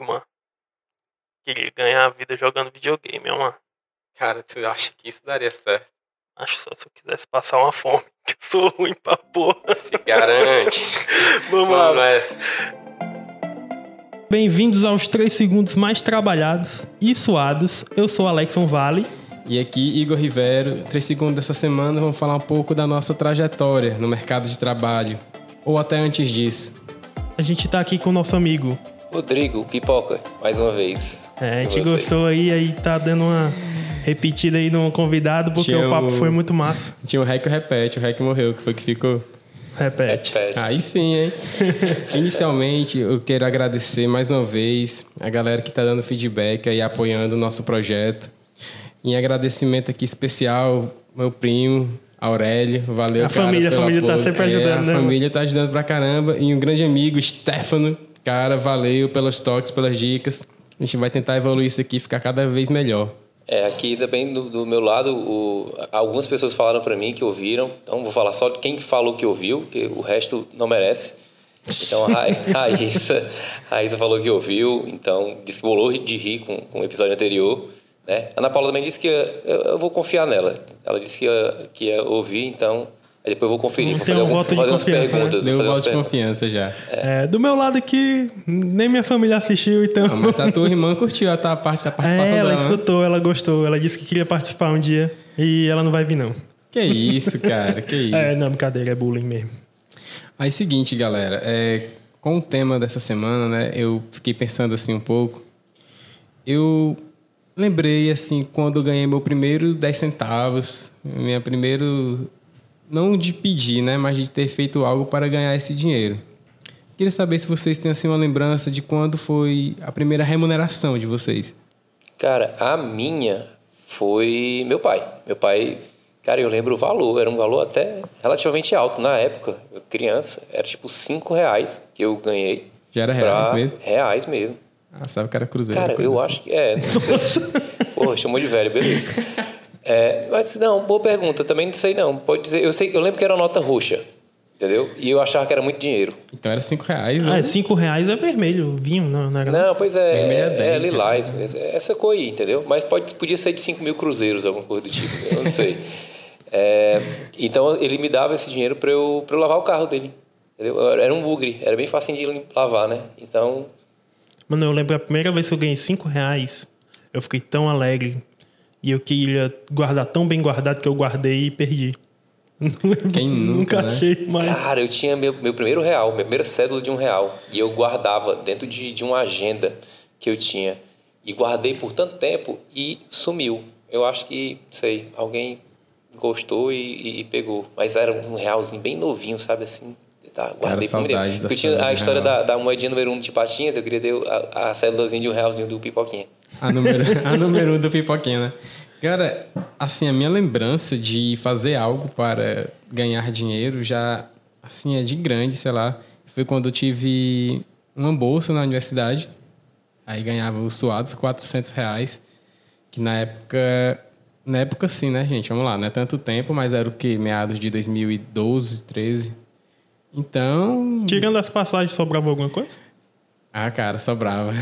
Mano. Queria ganhar a vida jogando videogame, mano. Cara, tu acha que isso daria certo? Acho só se eu quisesse passar uma fome. Que eu sou ruim pra porra. Se garante. Vamos lá. nessa. Bem-vindos aos 3 segundos mais trabalhados e suados. Eu sou Alexon Vale. E aqui, Igor Rivero, três segundos dessa semana, vamos falar um pouco da nossa trajetória no mercado de trabalho, ou até antes disso. A gente tá aqui com o nosso amigo. Rodrigo, pipoca, mais uma vez. É, a gente gostou aí, aí tá dando uma repetida aí no convidado, porque Tinha o papo o- foi muito massa. Tinha o Rec Repete, o Rec morreu, que foi que ficou. Repete. Repete. Aí sim, hein? Inicialmente, eu quero agradecer mais uma vez a galera que tá dando feedback aí, apoiando o nosso projeto. Em agradecimento aqui especial, meu primo, Aurélio, valeu, A cara, família, a família tá apoio. sempre É, ajudando, né, A família tá ajudando pra caramba. E um grande amigo, Stefano, cara, valeu pelos toques, pelas dicas. A gente vai tentar evoluir isso aqui, ficar cada vez melhor. É, aqui também do, do meu lado, o- algumas pessoas falaram pra mim que ouviram, então vou falar só de quem falou que ouviu, que o resto não merece. Então a Ra- Raíssa, a Raíssa falou que ouviu, então disse que bolou de rir com, com o episódio anterior. Né? Ana Paula também disse que ia- eu, eu vou confiar nela. Ela disse que ia, que ia ouvir, então aí depois eu vou conferir. Vou Tem fazer, um algum- voto de fazer confiança, né? perguntas. Deu vou um fazer voto de confiança já. É, do meu lado aqui, nem minha família assistiu, então. Não, mas a tua irmã curtiu a tua parte da participação É, ela dela, né? escutou, ela gostou. Ela disse que queria participar um dia e ela não vai vir, não. Que isso, cara, que isso. É, não, brincadeira, é bullying mesmo. Aí, seguinte, galera, é, com o tema dessa semana, né, eu fiquei pensando assim um pouco. Eu lembrei, assim, quando eu ganhei meu primeiro 10 centavos, minha primeiro, não de pedir, né, mas de ter feito algo para ganhar esse dinheiro. Queria saber se vocês têm, assim, uma lembrança de quando foi a primeira remuneração de vocês. Cara, a minha foi meu pai. Meu pai, cara, eu lembro o valor, era um valor até relativamente alto na época, eu criança, era tipo 5 reais que eu ganhei. Já era reais pra- mesmo? Reais mesmo. Ah, sabe que era cruzeiro. Cara, eu assim. acho que é. Não sei. Porra, chamou de velho, beleza. É, mas não, boa pergunta. Também não sei não. Pode dizer. Eu sei, eu lembro que era nota roxa, entendeu? E eu achava que era muito dinheiro. Então era 5 reais, Ah, né? 5 reais é vermelho, vinho, não, não era? Não, pois é. Vermelho é É, 10, lilás. Essa- Essa cor aí, entendeu? Mas pode, podia ser de 5 mil cruzeiros, alguma coisa do tipo. Eu não sei. É, então ele me dava esse dinheiro para eu, pra eu lavar o carro dele. Entendeu? Era um bugre, era bem fácil de lavar, né? Então, Mano, eu lembro a primeira vez que eu ganhei 5 reais, eu fiquei tão alegre. E eu queria guardar tão bem guardado que eu guardei e perdi. Quem nunca, né? achei mais. Cara, eu tinha meu, meu primeiro real, minha primeira cédula de um real. E eu guardava dentro de, de uma agenda que eu tinha. E guardei por tanto tempo e sumiu. Eu acho que, sei, alguém gostou e, e- e pegou. Mas era um realzinho bem novinho, sabe assim? Tá, guardei tempo. da Porque tinha a história da, da moedinha número um de patinhas, eu queria ter a, a cédulazinha de um realzinho do pipoquinha. A número, a número um do pipoquinha, né? Cara, assim, a minha lembrança de fazer algo para ganhar dinheiro já, assim, é de grande, sei lá. Foi quando eu tive uma bolsa na universidade. Aí ganhava os suados 400 reais. Que na época... Na época, sim, né, gente? Vamos lá, não é tanto tempo, mas era o quê? Meados de 2012, 13. Então... Tirando as passagens, sobrava alguma coisa? Ah, cara, sobrava.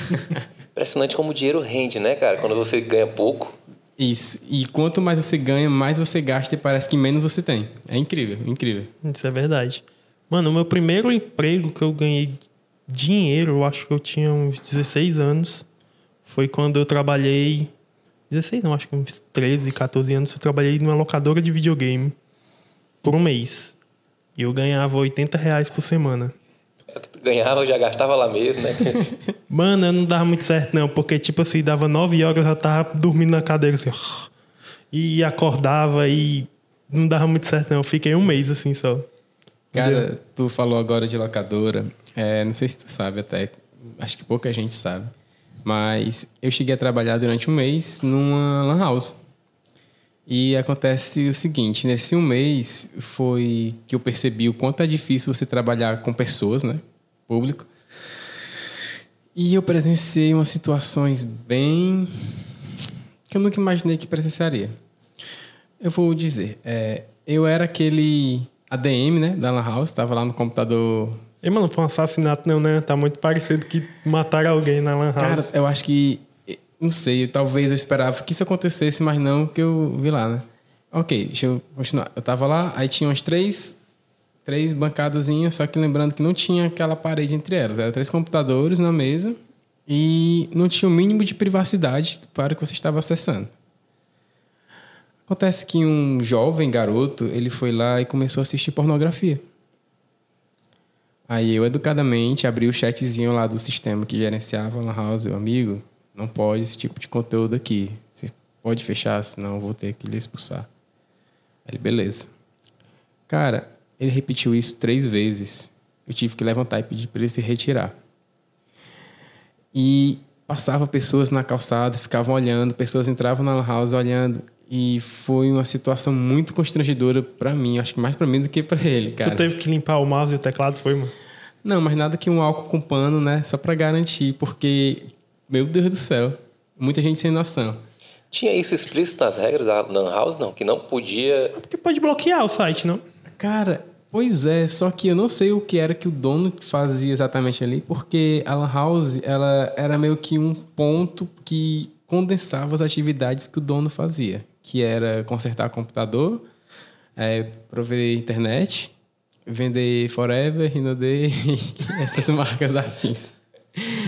Impressionante como o dinheiro rende, né, cara? Quando você ganha pouco. Isso. E quanto mais você ganha, mais você gasta e parece que menos você tem. É incrível, incrível. Isso é verdade. Mano, o meu primeiro emprego que eu ganhei dinheiro, eu acho que eu tinha uns 16 anos. Foi quando eu trabalhei. 16 não, acho que uns 13, 14 anos. Eu trabalhei numa locadora de videogame por um mês. E eu ganhava 80 reais por semana. É o que tu ganhava, eu já gastava lá mesmo, né? Mano, eu não dava muito certo, não, porque, tipo assim, dava 9 horas, eu já tava dormindo na cadeira, assim, e acordava e não dava muito certo, não. Eu fiquei um mês assim só. Cara, tu falou agora de locadora. É, não sei se tu sabe até. Acho que pouca gente sabe. Mas eu cheguei a trabalhar durante um mês numa lan house. E acontece o seguinte, nesse um mês foi que eu percebi o quanto é difícil você trabalhar com pessoas, né? Público. E eu presenciei umas situações bem que eu nunca imaginei que presenciaria. Eu vou dizer, é, eu era aquele ADM, né, da Lan House, estava lá no computador E, mano, foi um assassinato não, né? Tá muito parecido que mataram alguém na Lan House. Cara, eu acho que. Não sei, talvez eu esperava que isso acontecesse, mas não que eu vi lá, né? Ok, deixa eu continuar. Eu tava lá, aí tinha umas três, três bancadazinhas, só que lembrando que não tinha aquela parede entre elas. Eram três computadores na mesa e não tinha o mínimo de privacidade para o que você estava acessando. Acontece que um jovem garoto, ele foi lá e começou a assistir pornografia. Aí eu, educadamente, abri o chatzinho lá do sistema que gerenciava Lan House. Eu, amigo, não pode esse tipo de conteúdo aqui. Você pode fechar, senão eu vou ter que lhe expulsar. Ele, beleza. Cara, ele repetiu isso três vezes. Eu tive que levantar e pedir para ele se retirar. E passava pessoas na calçada, ficavam olhando, pessoas entravam na House olhando. E foi uma situação muito constrangedora para mim, acho que mais para mim do que para ele, cara. Tu teve que limpar o mouse e o teclado, foi, mano? Não, mas nada que um álcool com pano, né? Só para garantir, porque, meu Deus do céu, muita gente sem noção. Tinha isso explícito nas regras da Lan House? Não, que não podia. Porque pode bloquear o site, não? Cara, pois é, só que eu não sei o que era que o dono fazia exatamente ali, porque a Lan House, ela era meio que um ponto que condensava as atividades que o dono fazia que era consertar computador, é, prover internet, vender Forever, Rinode essas marcas afins.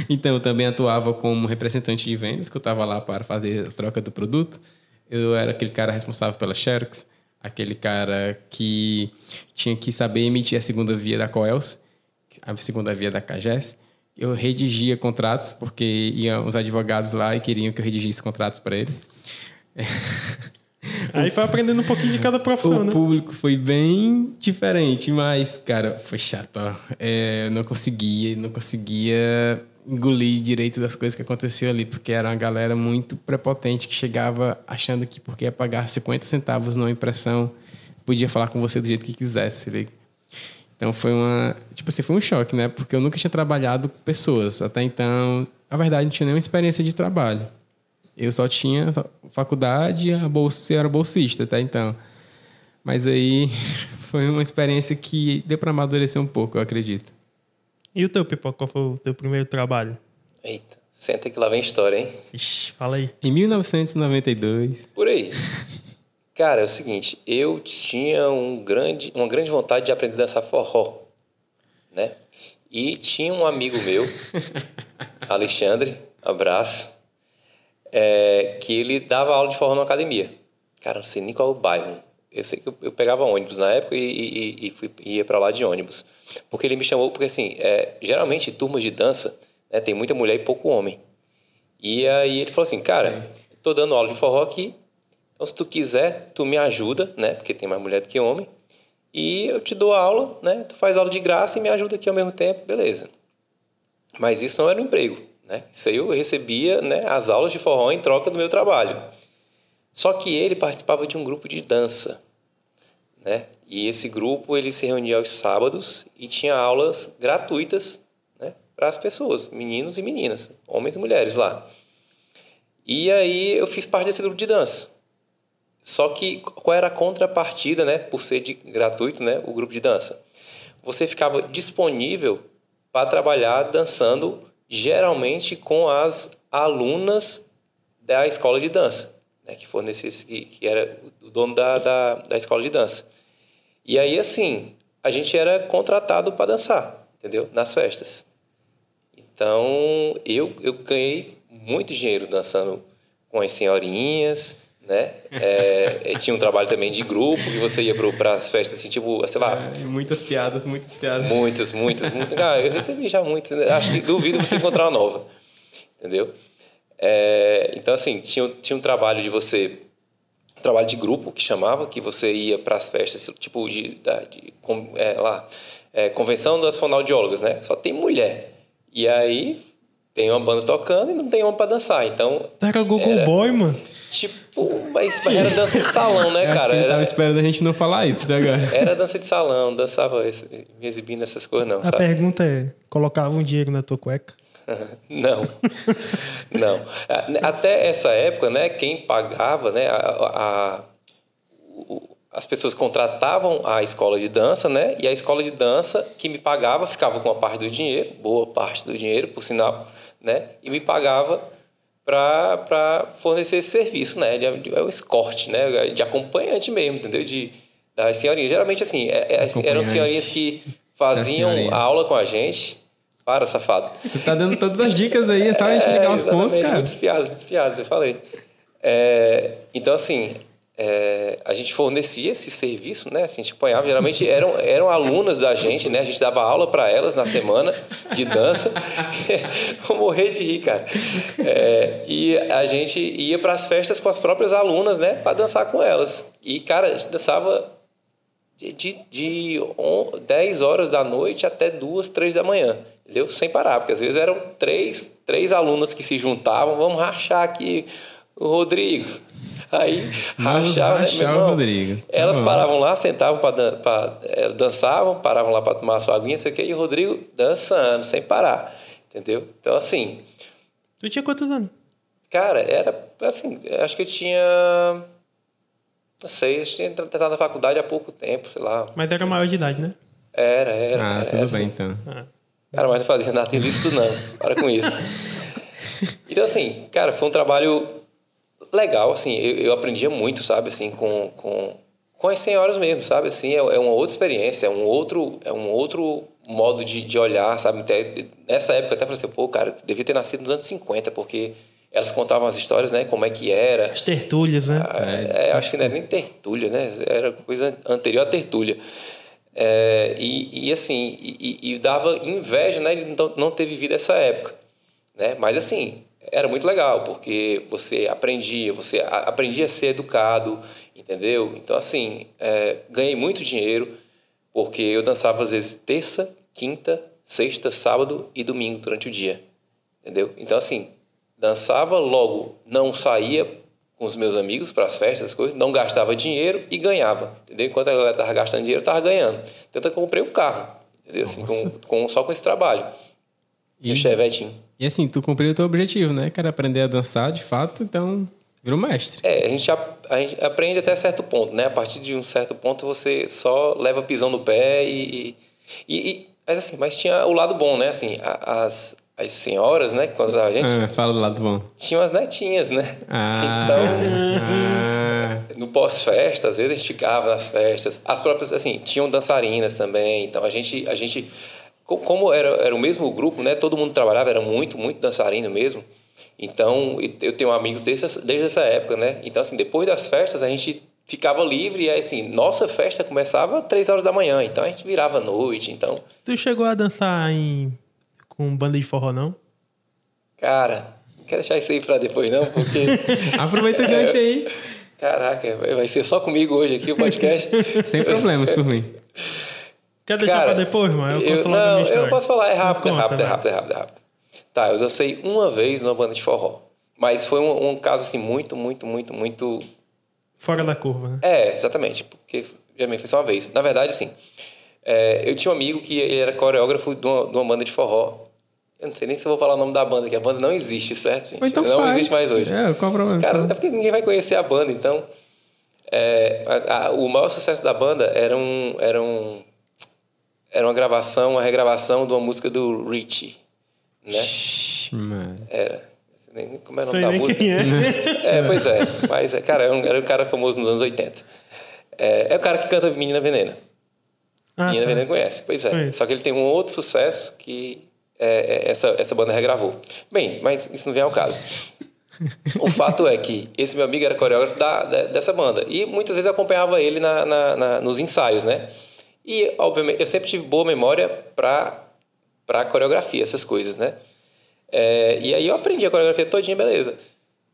Então, eu também atuava como representante de vendas, que eu estava lá para fazer a troca do produto. Eu era aquele cara responsável pela Xerox, aquele cara que tinha que saber emitir a segunda via da Coels, a segunda via da CAGES. Eu redigia contratos, porque iam os advogados lá e queriam que eu redigisse contratos para eles. Aí foi aprendendo um pouquinho de cada profissão, o né? público foi bem diferente, mas, cara, foi chato. É, não conseguia, não conseguia engolir direito das coisas que aconteceu ali, porque era uma galera muito prepotente que chegava achando que porque ia pagar 50 centavos numa impressão, podia falar com você do jeito que quisesse, liga. Então foi uma, tipo assim, foi um choque, né? Porque eu nunca tinha trabalhado com pessoas. Até então, na verdade, não tinha nenhuma experiência de trabalho. Eu só tinha faculdade, a bolsa era bolsista, tá? Então. Mas aí foi uma experiência que deu para amadurecer um pouco, eu acredito. E o teu, Pipoca, qual foi o teu primeiro trabalho? Eita, senta que lá vem história, hein? Ixi, fala aí. Em 1992. Por aí. Cara, é o seguinte, eu tinha um grande, uma grande vontade de aprender a dançar forró, né? E tinha um amigo meu, Alexandre, abraço, é, que ele dava aula de forró na academia. Cara, não sei nem qual é o bairro. Eu sei que eu, eu pegava ônibus na época e, e, e fui, ia para lá de ônibus. Porque ele me chamou, porque assim, é, geralmente turmas de dança né, tem muita mulher e pouco homem. E aí ele falou assim, cara, tô dando aula de forró aqui, então se tu quiser, tu me ajuda, né? Porque tem mais mulher do que homem. E eu te dou aula, né? Tu faz aula de graça e me ajuda aqui ao mesmo tempo, beleza. Mas isso não era um emprego. Né? Isso aí eu recebia né, as aulas de forró em troca do meu trabalho. Só que ele participava de um grupo de dança. Né? E esse grupo ele se reunia aos sábados e tinha aulas gratuitas né, para as pessoas, meninos e meninas, homens e mulheres lá. E aí eu fiz parte desse grupo de dança. Só que qual era a contrapartida, né, por ser de, gratuito, né, o grupo de dança? Você ficava disponível para trabalhar dançando geralmente com as alunas da escola de dança, né, que fornecesse, que, que era o dono da, da, da escola de dança. E aí, assim, a gente era contratado para dançar, entendeu? Nas festas. Então, eu, eu ganhei muito dinheiro dançando com as senhorinhas, né? É, tinha um trabalho também de grupo, que você ia para as festas, assim, tipo, sei lá... É, muitas piadas, muitas piadas. Muitas, muitas. muitas. Ah, eu recebi já muitas. Né? Acho que duvido você encontrar uma nova. Entendeu? É, então, assim, tinha, tinha um trabalho de você... Um trabalho de grupo, que chamava, que você ia para as festas, tipo, de, de, de é, lá, é, convenção das fonoaudiólogas, né? Só tem mulher. E aí tem uma banda tocando e não tem homem para dançar. Então. Era Google era, Boy, mano. Tipo, mas era dança de salão, né, cara? ele era, tava esperando a gente não falar isso até agora. Era dança de salão, dançava me exibindo essas coisas, não. A sabe? pergunta é: colocava um dinheiro na tua cueca? não. não. Até essa época, né, quem pagava, né, a, a as pessoas contratavam a escola de dança, né? E a escola de dança que me pagava ficava com uma parte do dinheiro, boa parte do dinheiro, por sinal, né? E me pagava para fornecer esse serviço, né? De, de, é um escorte, né? De acompanhante mesmo, entendeu? De, das senhorinhas. Geralmente, assim, é, é, eram senhorinhas que faziam a aula com a gente. Para, safado. Tu tá dando todas as dicas aí, é só a gente ligar os pontos, cara. Muitas piadas, muitas piadas, eu falei. É, então, assim, é, a gente fornecia esse serviço, né? Assim, a gente acompanhava. Geralmente eram, eram alunas da gente, né? A gente dava aula para elas na semana de dança. Vou morrer de rir, cara. É, e a gente ia para as festas com as próprias alunas, né? Para dançar com elas. E, cara, a gente dançava de, de, de 10 horas da noite até 2, 3 da manhã. Entendeu? Sem parar, porque às vezes eram três, três alunas que se juntavam. Vamos rachar aqui o Rodrigo. Aí rachava, né, o Rodrigo. Tá Elas paravam lá, sentavam para é, dançavam, paravam lá para tomar sua aguinha, sei o que, e o Rodrigo dançando, sem parar. Entendeu? Então, assim. Tu tinha quantos anos? Cara, era assim, acho que eu tinha. Não sei, eu tinha entrado na faculdade há pouco tempo, sei lá. Mas era maior de idade, né? Era, era. Ah, era, tudo era, bem assim. então. Ah. Cara, mas não fazia nada ilícito, não. Para com isso. Então, assim, cara, foi um trabalho legal, assim. Eu, eu aprendia muito, sabe, assim, com, com, com as senhoras mesmo, sabe? Assim, é, é uma outra experiência, é um outro, é um outro modo de, de olhar, sabe? Até, nessa época eu até falei assim, pô, cara, devia ter nascido nos anos 50, porque elas contavam as histórias, né? Como é que era. As tertúlias, né? É, acho que não era nem tertúlia, né? Era coisa anterior à tertúlia. É, e, e assim, e, e dava inveja, né? De não, não ter vivido essa época, né? Mas assim, era muito legal, porque você aprendia, você aprendia a ser educado, entendeu? Então, assim, é, ganhei muito dinheiro, porque eu dançava às vezes terça, quinta, sexta, sábado e domingo durante o dia, entendeu? Então, assim, dançava, logo não saía com os meus amigos para as festas, as coisas, não gastava dinheiro e ganhava, entendeu? Enquanto a galera estava gastando dinheiro, eu estava ganhando. Que eu comprei um carro, entendeu? Assim, com, com, só com esse trabalho. E o Chevetinho. E assim, tu cumpriu o teu objetivo, né? Quero aprender a dançar, de fato, então virou mestre. É, a gente, ap- a gente aprende até certo ponto, né? A partir de um certo ponto você só leva pisão no pé e. e, e- mas assim, mas tinha o lado bom, né? Assim, a- as, as senhoras, né, que contratavam a gente, Ah, fala do lado bom. tinham as netinhas, né? Ah, Então, ah, no pós-festa, às vezes a gente ficava nas festas. As próprias, assim, tinham dançarinas também. Então a gente, a gente co- como era, era o mesmo grupo, né? Todo mundo trabalhava, era muito, muito dançarino mesmo. Então eu tenho amigos desde, essa- desde essa época, né? Então, assim, depois das festas a gente ficava livre e aí, assim, nossa festa começava às três horas da manhã. Então a gente virava à noite. Então, Tu chegou a dançar em... com banda de forró, não? cara, não quero deixar isso aí pra depois, não, porque. aproveita o gancho aí. Caraca, vai ser só comigo hoje aqui o podcast. Sem problemas por mim. Quer deixar Cara, pra depois, mano? Eu eu, conto logo não, minha história. eu posso falar, é rápido, é Conta, rápido, é vai. rápido, é rápido, é rápido. Tá, eu dancei uma vez numa banda de forró. Mas foi um, um caso, assim, muito, muito, muito, muito... Fora da curva, né? É, exatamente, porque já me fez só uma vez. Na verdade, assim, é, eu tinha um amigo que ele era coreógrafo de uma, de uma banda de forró. Eu não sei nem se eu vou falar o nome da banda, que a banda não existe, certo, gente? Então não faz. existe mais hoje. É, qual o problema? Cara, até porque ninguém vai conhecer a banda, então. é, a- a- o maior sucesso da banda era um, era um era uma gravação, uma regravação de uma música do Richie, né? Ixi, Mano. Era. Nem- Como é o nome Sei da música? é. É, pois é. Mas, é, cara, era um, era um cara famoso nos anos 80. É, é o cara que canta Menina Venena. Ah, Menina tá. Venena conhece, pois é. Só que ele tem um outro sucesso que é, é, essa, essa banda regravou. Bem, mas isso não vem ao caso. O fato é que esse meu amigo era coreógrafo da, da- dessa banda. E muitas vezes eu acompanhava ele na, na- na- nos ensaios, né? E, obviamente, eu sempre tive boa memória para para coreografia, essas coisas, né? É, e aí eu aprendi a coreografia todinha, beleza.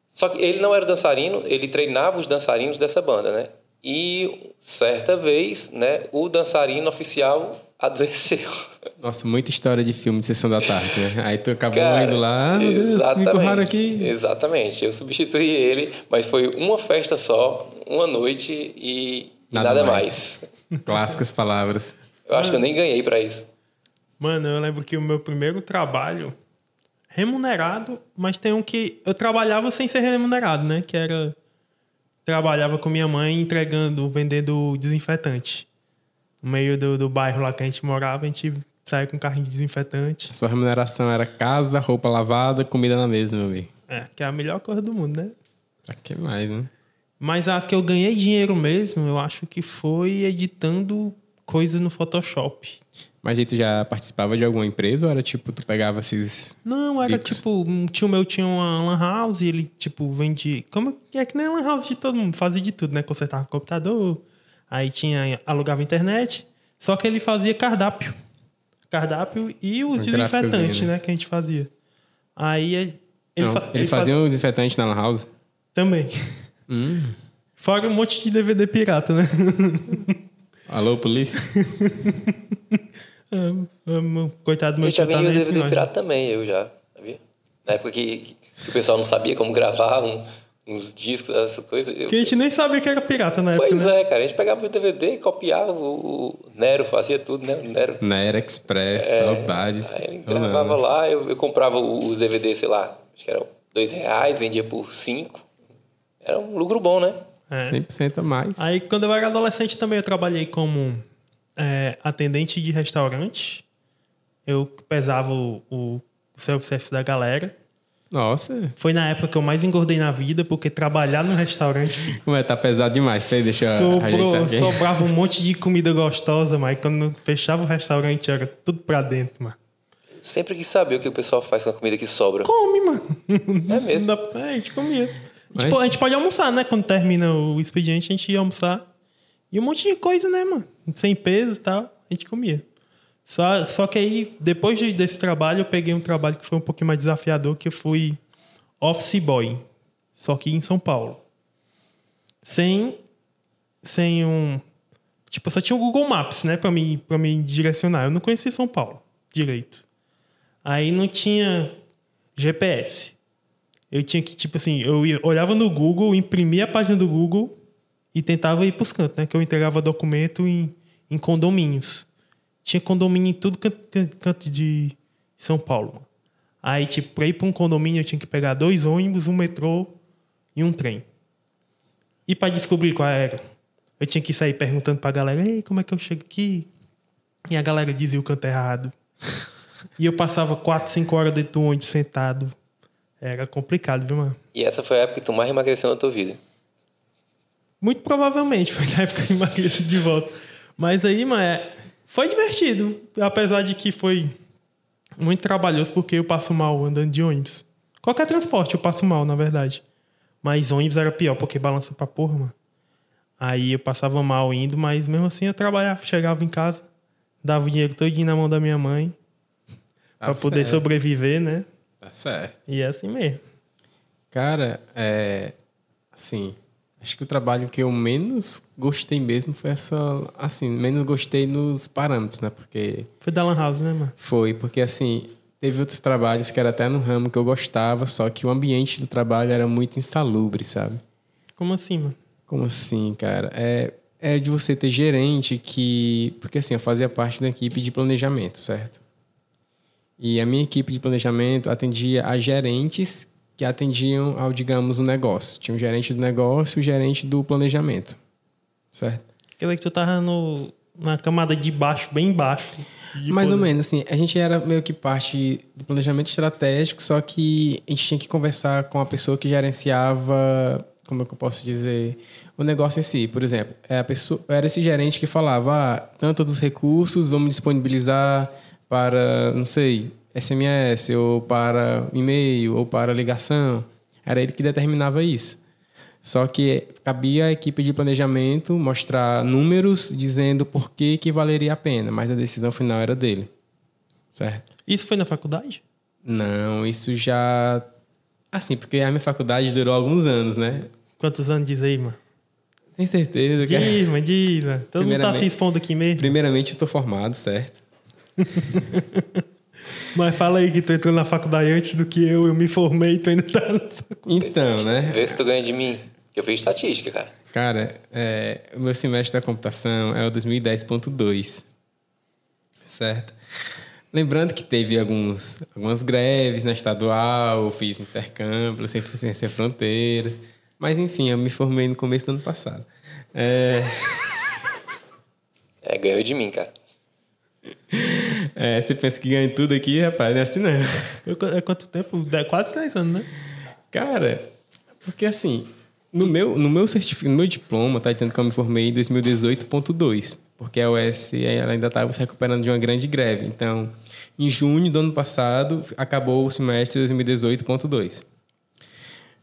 Só que ele não era dançarino, ele treinava os dançarinos dessa banda, né? E certa vez, né, o dançarino oficial adoeceu. Nossa, muita história de filme de sessão da tarde, né? Aí tu acabou Cara, indo lá, ah, meu Deus, me empurraram aqui. Exatamente. Eu substituí ele, mas foi uma festa só, uma noite e, e Nada nada, mais. mais. Clássicas palavras. Eu acho que eu nem ganhei pra isso. Mano, eu lembro que o meu primeiro trabalho remunerado, mas tem um que eu trabalhava sem ser remunerado, né? Que era trabalhava com minha mãe entregando, vendendo desinfetante. No meio do, do bairro lá que a gente morava, a gente saía com carrinho de desinfetante. A sua remuneração era casa, roupa lavada, comida na mesa, meu amigo. É, que é a melhor coisa do mundo, né? Pra que mais, né? Mas a que eu ganhei dinheiro mesmo, eu acho que foi editando coisas no Photoshop. Mas aí tu já participava de alguma empresa ou era tipo, tu pegava esses. Não, era Pix. tipo, um tio meu tinha uma lan house e ele, tipo, vendia. Como é que nem a lan house de todo mundo, fazia de tudo, né? Consertava computador, aí tinha, alugava internet. Só que ele fazia cardápio. Cardápio e os Um desinfetantes, né? né? Que a gente fazia. Aí ele, Não, fa- eles ele faz- faziam o desinfetante na Lan House? Também. Hum. Fora um monte de DVD pirata, né? Alô, polícia? Coitado do meu Eu já tá vendi DVD pirata também, eu já, sabia? Na época que, que o pessoal não sabia como gravar um- uns discos, essas coisas. Que a gente nem sabia que era pirata na época, Pois né? é, cara, a gente pegava o DVD, copiava, o, Nero fazia tudo, né? O Nero. Na Era Express, saudades. Aí ele Eu gravava lá, eu, eu comprava os DVDs, sei lá, acho que eram dois reais, vendia por cinco. Era um lucro bom, né? É. 100% a mais. Aí, quando eu era adolescente, também eu trabalhei como é, atendente de restaurante. Eu pesava o, o self-service da galera. Nossa, Foi na época que eu mais engordei na vida, porque trabalhar no restaurante como é, tá pesado demais. Aí deixa sobrou, sobrava um monte de comida gostosa, mas quando fechava o restaurante era tudo pra dentro, mano. Sempre quis saber o que o pessoal faz com a comida que sobra. Come, mano. É mesmo. É, a gente comia. A gente, Mas- po- a gente pode almoçar, né? Quando termina o expediente, a gente ia almoçar. E um monte de coisa, né, mano? Sem peso e tal, a gente comia. Só, só que aí, depois de- desse trabalho, eu peguei um trabalho que foi um pouquinho mais desafiador, que eu fui office boy. Só que em São Paulo. Sem, sem um... Tipo, só tinha o Google Maps, né? Pra mim, pra mim direcionar. Eu não conhecia São Paulo direito. Aí não tinha GPS. Eu tinha que, tipo assim, eu ia- olhava no Google, imprimia a página do Google e tentava ir pros cantos, né? Que eu entregava documento em, em condomínios. Tinha condomínio em tudo canto, canto- canto de São Paulo. mano. Aí, tipo, pra ir pra um condomínio eu tinha que pegar dois ônibus, um metrô e um trem. E pra descobrir qual era, eu tinha que sair perguntando pra galera, ei, como é que eu chego aqui? E a galera dizia o canto errado. E eu passava quatro, cinco horas dentro do ônibus sentado. Era complicado, viu, mano? E essa foi a época que tu mais emagreceu na tua vida. Muito provavelmente foi na época que eu emagreci de volta. Mas aí, mano, é- foi divertido. Apesar de que foi muito trabalhoso, porque eu passo mal andando de ônibus. Qualquer transporte eu passo mal, na verdade. Mas ônibus era pior, porque balança pra porra, mano. Aí eu passava mal indo, mas mesmo assim eu trabalhava, chegava em casa, dava o dinheiro todinho na mão da minha mãe, Tá pra poder sobreviver, né? Tá certo. E é assim mesmo. Cara, é. Assim, acho que o trabalho que eu menos gostei mesmo foi essa. Assim, menos gostei nos parâmetros, né? Porque. Foi da Lan House, né, mano? Foi, porque assim, teve outros trabalhos que era até no ramo que eu gostava, só que o ambiente do trabalho era muito insalubre, sabe? Como assim, mano? Como assim, cara? É, é de você ter gerente que. Porque assim, eu fazia parte da equipe de planejamento, certo? E a minha equipe de planejamento atendia a gerentes que atendiam ao, digamos, o negócio. Tinha o gerente do negócio e o gerente do planejamento, certo? Quer dizer que tu tava no, na camada de baixo, bem baixo. Mais ou poder. menos, assim, a gente era meio que parte do planejamento estratégico, só que a gente tinha que conversar com a pessoa que gerenciava, como é que eu posso dizer, o negócio em si. Por exemplo, é pessoa, era esse gerente que falava, ah, tanto dos recursos vamos disponibilizar para, não sei, SMS, ou para e-mail, ou para ligação. Era ele que determinava isso. Só que cabia à equipe de planejamento mostrar números dizendo por que, que valeria a pena, mas a decisão final era dele. Certo? Isso foi na faculdade? Não, isso já. Assim, porque a minha faculdade durou alguns anos, né? Quantos anos diz aí, mano? Tem certeza que. Diz, mano, diz, mano. Todo mundo tá se expondo aqui mesmo. Primeiramente, eu tô formado, certo? Mas fala aí que tu entrou na faculdade antes do que eu, eu me formei e tu ainda tá na faculdade. Então, né? Vê se tu ganha de mim. Que eu fiz estatística, cara. Cara, é, o meu semestre da computação é o 2010.2. Certo? Lembrando que teve alguns, algumas greves na estadual, eu fiz intercâmbio, sem, sem, sem fronteiras. Mas enfim, eu me formei no começo do ano passado. É, É, ganhou de mim, cara. é, você pensa que ganha tudo aqui, rapaz, não é assim não. Eu- É quanto tempo? Dá Quase seis anos, né? Cara, porque assim, no meu, no meu certificado, no meu diploma, tá dizendo que eu me formei em 2018.2, porque a UES ela ainda estava se recuperando de uma grande greve. Então, em junho do ano passado, acabou o semestre 2018.2.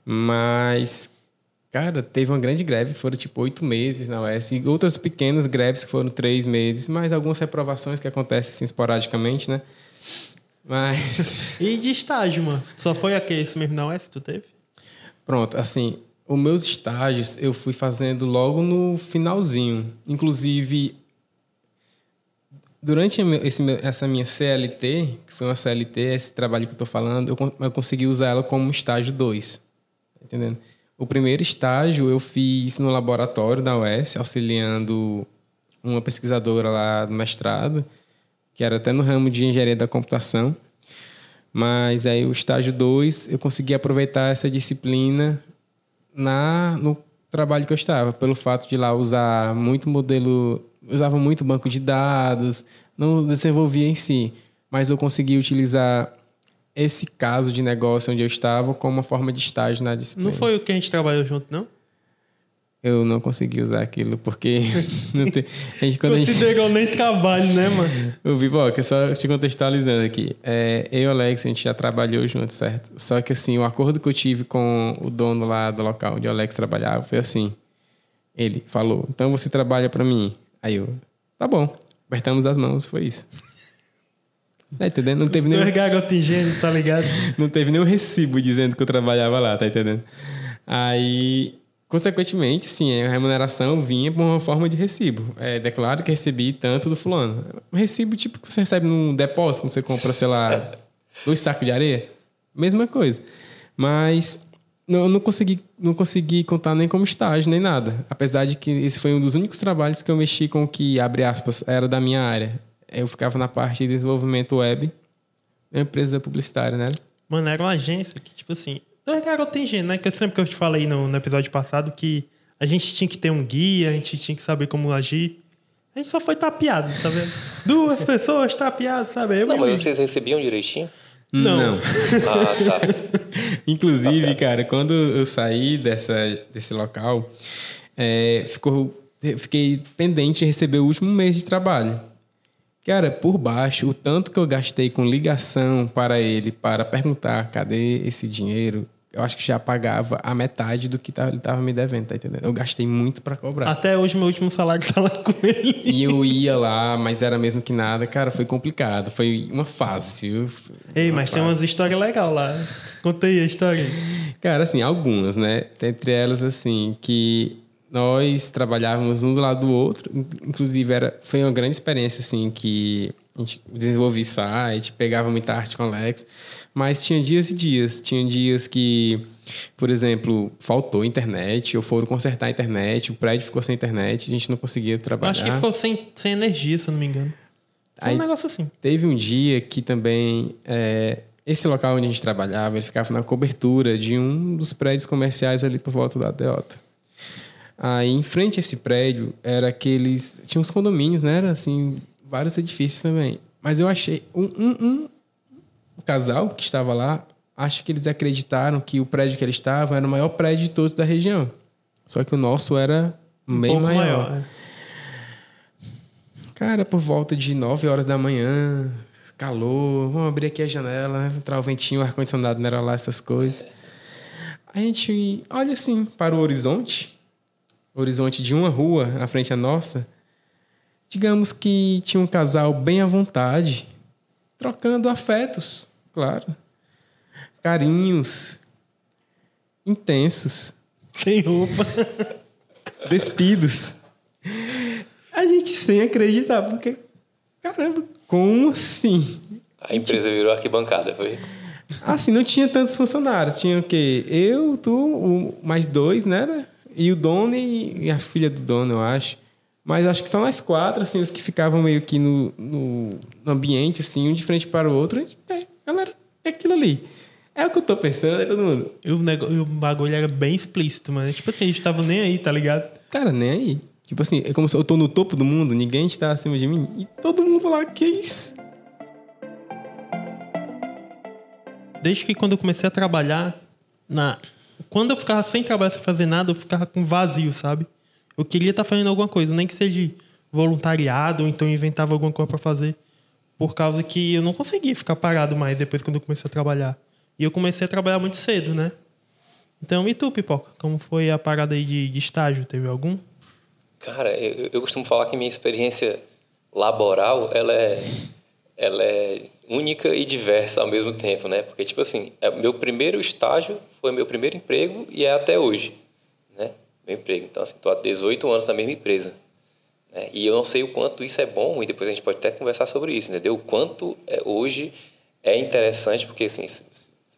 Mas, cara, teve uma grande greve que foram tipo oito meses na UES, e outras pequenas greves que foram três meses, mais algumas reprovações que acontecem assim esporadicamente, né? Mas. E de estágio, mano? Só foi aquele esse mesmo na UES que tu teve? Pronto, assim, os meus estágios eu fui fazendo logo no finalzinho. Inclusive, durante esse essa minha CLT, que foi uma CLT, esse trabalho que eu estou falando, eu, eu consegui usar ela como estágio 2. Tá entendendo? O primeiro estágio eu fiz no laboratório da UES, auxiliando uma pesquisadora lá do mestrado, que era até no ramo de engenharia da computação. Mas aí o estágio 2 eu consegui aproveitar essa disciplina na no trabalho que eu estava, pelo fato de lá usar muito modelo, usava muito banco de dados, não desenvolvia em si, mas eu consegui utilizar esse caso de negócio onde eu estava como uma forma de estágio na disciplina. Não foi o que a gente trabalhou junto, não? Eu não consegui usar aquilo porque não tem, a gente, quando a gente, nem trabalho, né, mano? o Vivoca, só te contextualizando aqui. É, eu e o Alex, a gente já trabalhou junto, certo? Só que assim, o acordo que eu tive com o dono lá do local onde o Alex trabalhava foi assim. Ele falou, então você trabalha pra mim. Aí eu, tá bom. Apertamos as mãos, foi isso. Tá entendendo? Não teve nenhum, Dois tá ligado? não teve nenhum recibo dizendo que eu trabalhava lá, tá entendendo? Aí, consequentemente, sim, a remuneração vinha por uma forma de recibo. É, declaro que recebi tanto do fulano. Um recibo tipo que você recebe num depósito, quando você compra, sei lá, dois sacos de areia. Mesma coisa. Mas não, eu não consegui, não consegui contar nem como estágio, nem nada. Apesar de que esse foi um dos únicos trabalhos que eu mexi com o que, abre aspas, era da minha área. Eu ficava na parte de desenvolvimento web, uma empresa publicitária, né? Mano, era uma agência que, tipo assim. Dois garotos ingênuos, né? Que eu lembro que eu te falei no, no episódio passado que a gente tinha que ter um guia, a gente tinha que saber como agir. A gente só foi tapeado, tá vendo? Duas pessoas tapeadas, sabe? Eu Não, mas vocês recebiam direitinho? Não. Ah, tá. Inclusive, cara, quando eu saí dessa, desse local, é, ficou, eu fiquei pendente de receber o último mês de trabalho. Cara, por baixo, o tanto que eu gastei com ligação para ele, para perguntar cadê esse dinheiro, eu acho que já pagava a metade do que tá- ele estava me devendo, tá entendendo? Eu gastei muito para cobrar. Até hoje, meu último salário tá lá com ele. E eu ia lá, mas era mesmo que nada. Cara, foi complicado. Foi uma fase. viu? Ei, Uma mas tem fase. umas histórias legais lá. Conta aí a história. Cara, assim, algumas, né? Entre elas, assim, que nós trabalhávamos um do lado do outro. Inclusive, era, foi uma grande experiência, assim, que a gente desenvolvia site, pegava muita arte com o Alex. Mas tinha dias e dias. Tinha dias que, por exemplo, faltou internet, ou foram consertar a internet, o prédio ficou sem internet, a gente não conseguia trabalhar. acho que ficou sem, sem energia, se eu não me engano. Foi Aí- um negócio assim. Teve um dia que também é, esse local onde a gente trabalhava, ele ficava na cobertura de um dos prédios comerciais ali por volta da Deota. Aí, em frente a esse prédio, era aqueles... Tinha uns condomínios, né? Era, assim, vários edifícios também. Mas eu achei... Um, um, um, um casal que estava lá, acho que eles acreditaram que o prédio que eles estavam era o maior prédio de todos da região. Só que o nosso era Um bem pouco maior. maior. é. Cara, por volta de 9 horas da manhã, calor, vamos abrir aqui a janela, né? entrar o ventinho, o ar-condicionado não era lá, essas coisas. A gente olha assim para o horizonte, horizonte de uma rua à frente à nossa. Digamos que tinha um casal bem à vontade, trocando afetos, claro. Carinhos intensos, Sem roupa. despidos. A gente sem acreditar, porque, caramba, como assim? A empresa virou arquibancada, foi? Assim, não tinha tantos funcionários. Tinha o quê? Eu, tu, o- mais dois, né? E o dono e, a filha do dono, eu acho. Mas acho que são nós quatro, assim, os que ficavam meio que no, no, no ambiente, assim, um de frente para o outro. É, galera, é aquilo ali. É o que eu tô pensando, né, todo mundo? E o, e o bagulho era bem explícito, mano. Tipo assim, a gente tava nem aí, tá ligado? Cara, nem aí. Tipo assim, é como se eu tô no topo do mundo, ninguém está acima de mim. E todo mundo lá, que isso? Desde que quando eu comecei a trabalhar, na... quando eu ficava sem trabalhar, sem fazer nada, eu ficava com vazio, sabe? Eu queria estar fazendo alguma coisa, nem que seja voluntariado, ou então inventava alguma coisa pra fazer. Por causa que eu não conseguia ficar parado mais depois quando eu comecei a trabalhar. E eu comecei a trabalhar muito cedo, né? Então, e tu, Pipoca? Como foi a parada aí de, de estágio? Teve algum? Cara, eu, eu costumo falar que minha experiência laboral, ela é, ela é única e diversa ao mesmo tempo, né? Porque, tipo assim, é, meu primeiro estágio foi meu primeiro emprego e é até hoje, né? Meu emprego. Então, assim, tô há 18 anos na mesma empresa. Né? E eu não sei o quanto isso é bom, e depois a gente pode até conversar sobre isso, entendeu? O quanto é, hoje é interessante, porque, assim,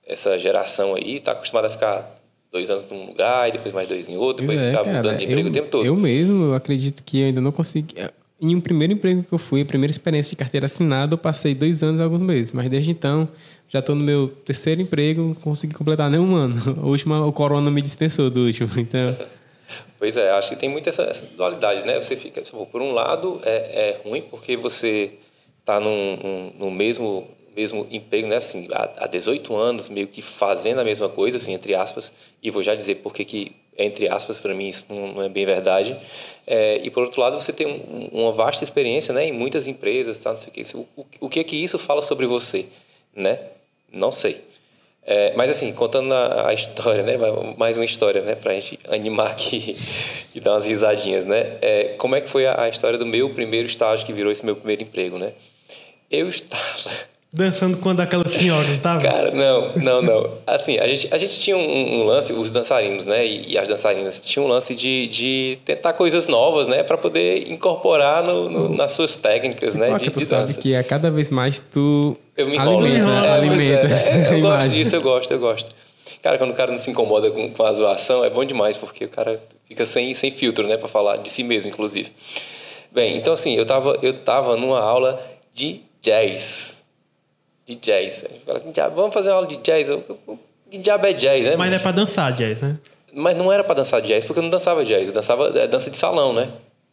essa geração aí está acostumada a ficar dois anos num lugar e depois mais dois em outro, depois É, ficar mudando de emprego eu, o tempo todo. Eu mesmo, eu acredito que ainda não consegui. Em um primeiro emprego que eu fui, a primeira experiência de carteira assinada, eu passei dois anos e alguns meses. Mas desde então, já estou no meu terceiro emprego, não consegui completar nem um ano. O último, o corona me dispensou do último. Então, Pois é, acho que tem muito essa, essa dualidade, né? Você fica, por um lado, é, é ruim porque você está no mesmo, mesmo emprego, né? Assim, há, há 18 anos, meio que fazendo a mesma coisa, assim, entre aspas, e vou já dizer porque que, entre aspas, para mim isso não, é bem verdade. É, e, por outro lado, você tem um, uma vasta experiência, né? Em muitas empresas, tá? Não sei o que. O, o, que é que isso fala sobre você, né? Não sei. É, mas assim, contando a, a, história, né? Mais uma história, né? Pra gente animar aqui e dar umas risadinhas, né? É, como é que foi a, a, história do meu primeiro estágio que virou esse meu primeiro emprego, né? Eu estava... Dançando quando aquela senhora, não tava? Cara, não, não, não. Assim, a gente, a gente tinha um, um lance, os dançarinos, né? E, e, as dançarinas tinham um lance de, de tentar coisas novas, né? Pra poder incorporar no, no, nas suas técnicas, né? De, tu de sabe dança. que a cada vez mais tu Eu me alimenta, enrolo, é, alimenta pois é, é, Eu gosto disso, eu gosto, eu gosto. Cara, quando o cara não se incomoda com, com a zoação, é bom demais, porque o cara fica sem, sem filtro, né? Pra falar de si mesmo, inclusive. Bem, então assim, eu tava, eu tava numa aula de jazz. De jazz. Vamos fazer uma aula de jazz. Que diabo é jazz, né? Mas não é pra dançar jazz, né? Mas não era pra dançar jazz, porque eu não dançava jazz. Eu dançava é, dança de salão, né?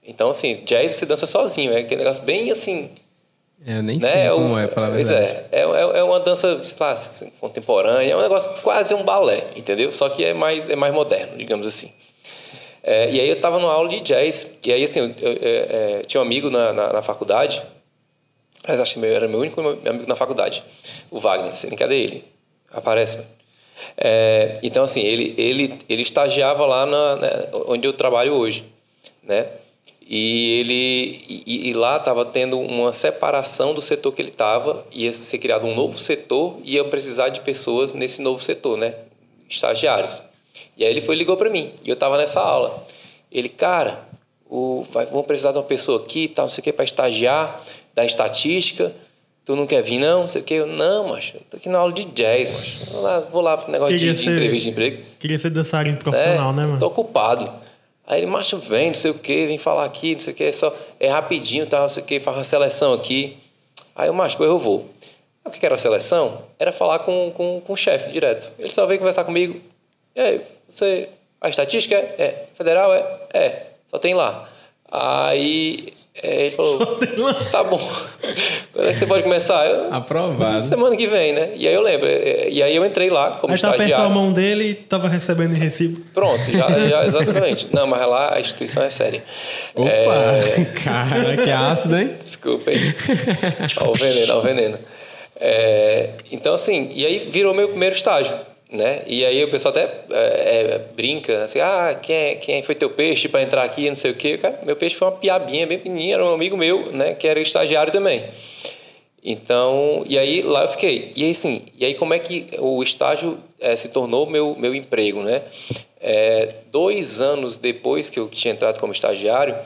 Então, assim, jazz você dança sozinho. É aquele negócio bem assim... É, eu nem né? sei É como o- é, pra falar a Pois verdade. é, é, é é uma dança sei lá, assim, contemporânea, é um negócio quase um balé, entendeu? Só que é mais, é mais moderno, digamos assim. É, e aí eu estava numa aula de jazz, e aí assim, eu, eu, é, tinha um amigo na, na, na faculdade, mas acho que era meu único amigo na faculdade, o Wagner, sem cadê ele? Aparece. É, então, assim, ele, ele, ele estagiava lá na, né, onde eu trabalho hoje, né? E ele e, e lá estava tendo uma separação do setor que ele estava, ia ser criado um novo setor e ia precisar de pessoas nesse novo setor, né? Estagiários. E aí ele foi ligou para mim, e eu estava nessa aula. Ele, cara, o, vai, vamos precisar de uma pessoa aqui, tal, não sei o que, para estagiar, da estatística. Tu não quer vir, não? Não sei o que. Eu, não, macho, eu tô aqui na aula de jazz, macho. Vou lá, vou lá pro negócio de, de entrevista de emprego. Queria ser dançarino profissional, É, né, mano? Tô ocupado. Aí ele, macho, vem, não sei o que, vem falar aqui, não sei o que, é só é rapidinho, tá, não sei o que, faz uma seleção aqui. Aí eu, macho, eu vou. O que que era a seleção? Era falar com, com, com o chefe direto. Ele só veio conversar comigo. E aí, você. A estatística é? É. Federal é? É. Só tem lá. Aí é, ele falou: Tá bom. Quando é que você pode começar? Eu, Aprovado. Semana que vem, né? E aí eu lembro. é, E aí eu entrei lá como Aí tá apertou a estagiário. mão dele e tava recebendo em recibo. Pronto, já, já exatamente. Não, mas lá a instituição é séria. Opa! É, Cara, que ácido, hein? desculpa aí. Ó o veneno, ó o veneno. É, então, assim, e aí virou meu primeiro estágio, né? E aí o pessoal até é, é, brinca, assim, ah, quem, é- quem foi teu peixe para entrar aqui, não sei o quê. Cara, meu peixe foi uma piabinha bem pequenininha, era um amigo meu, né? Que era estagiário também. Então, e aí lá eu fiquei. E aí, assim, e aí como é que o estágio eh, se tornou meu, meu emprego, né? Eh, dois anos depois que eu tinha entrado como estagiário,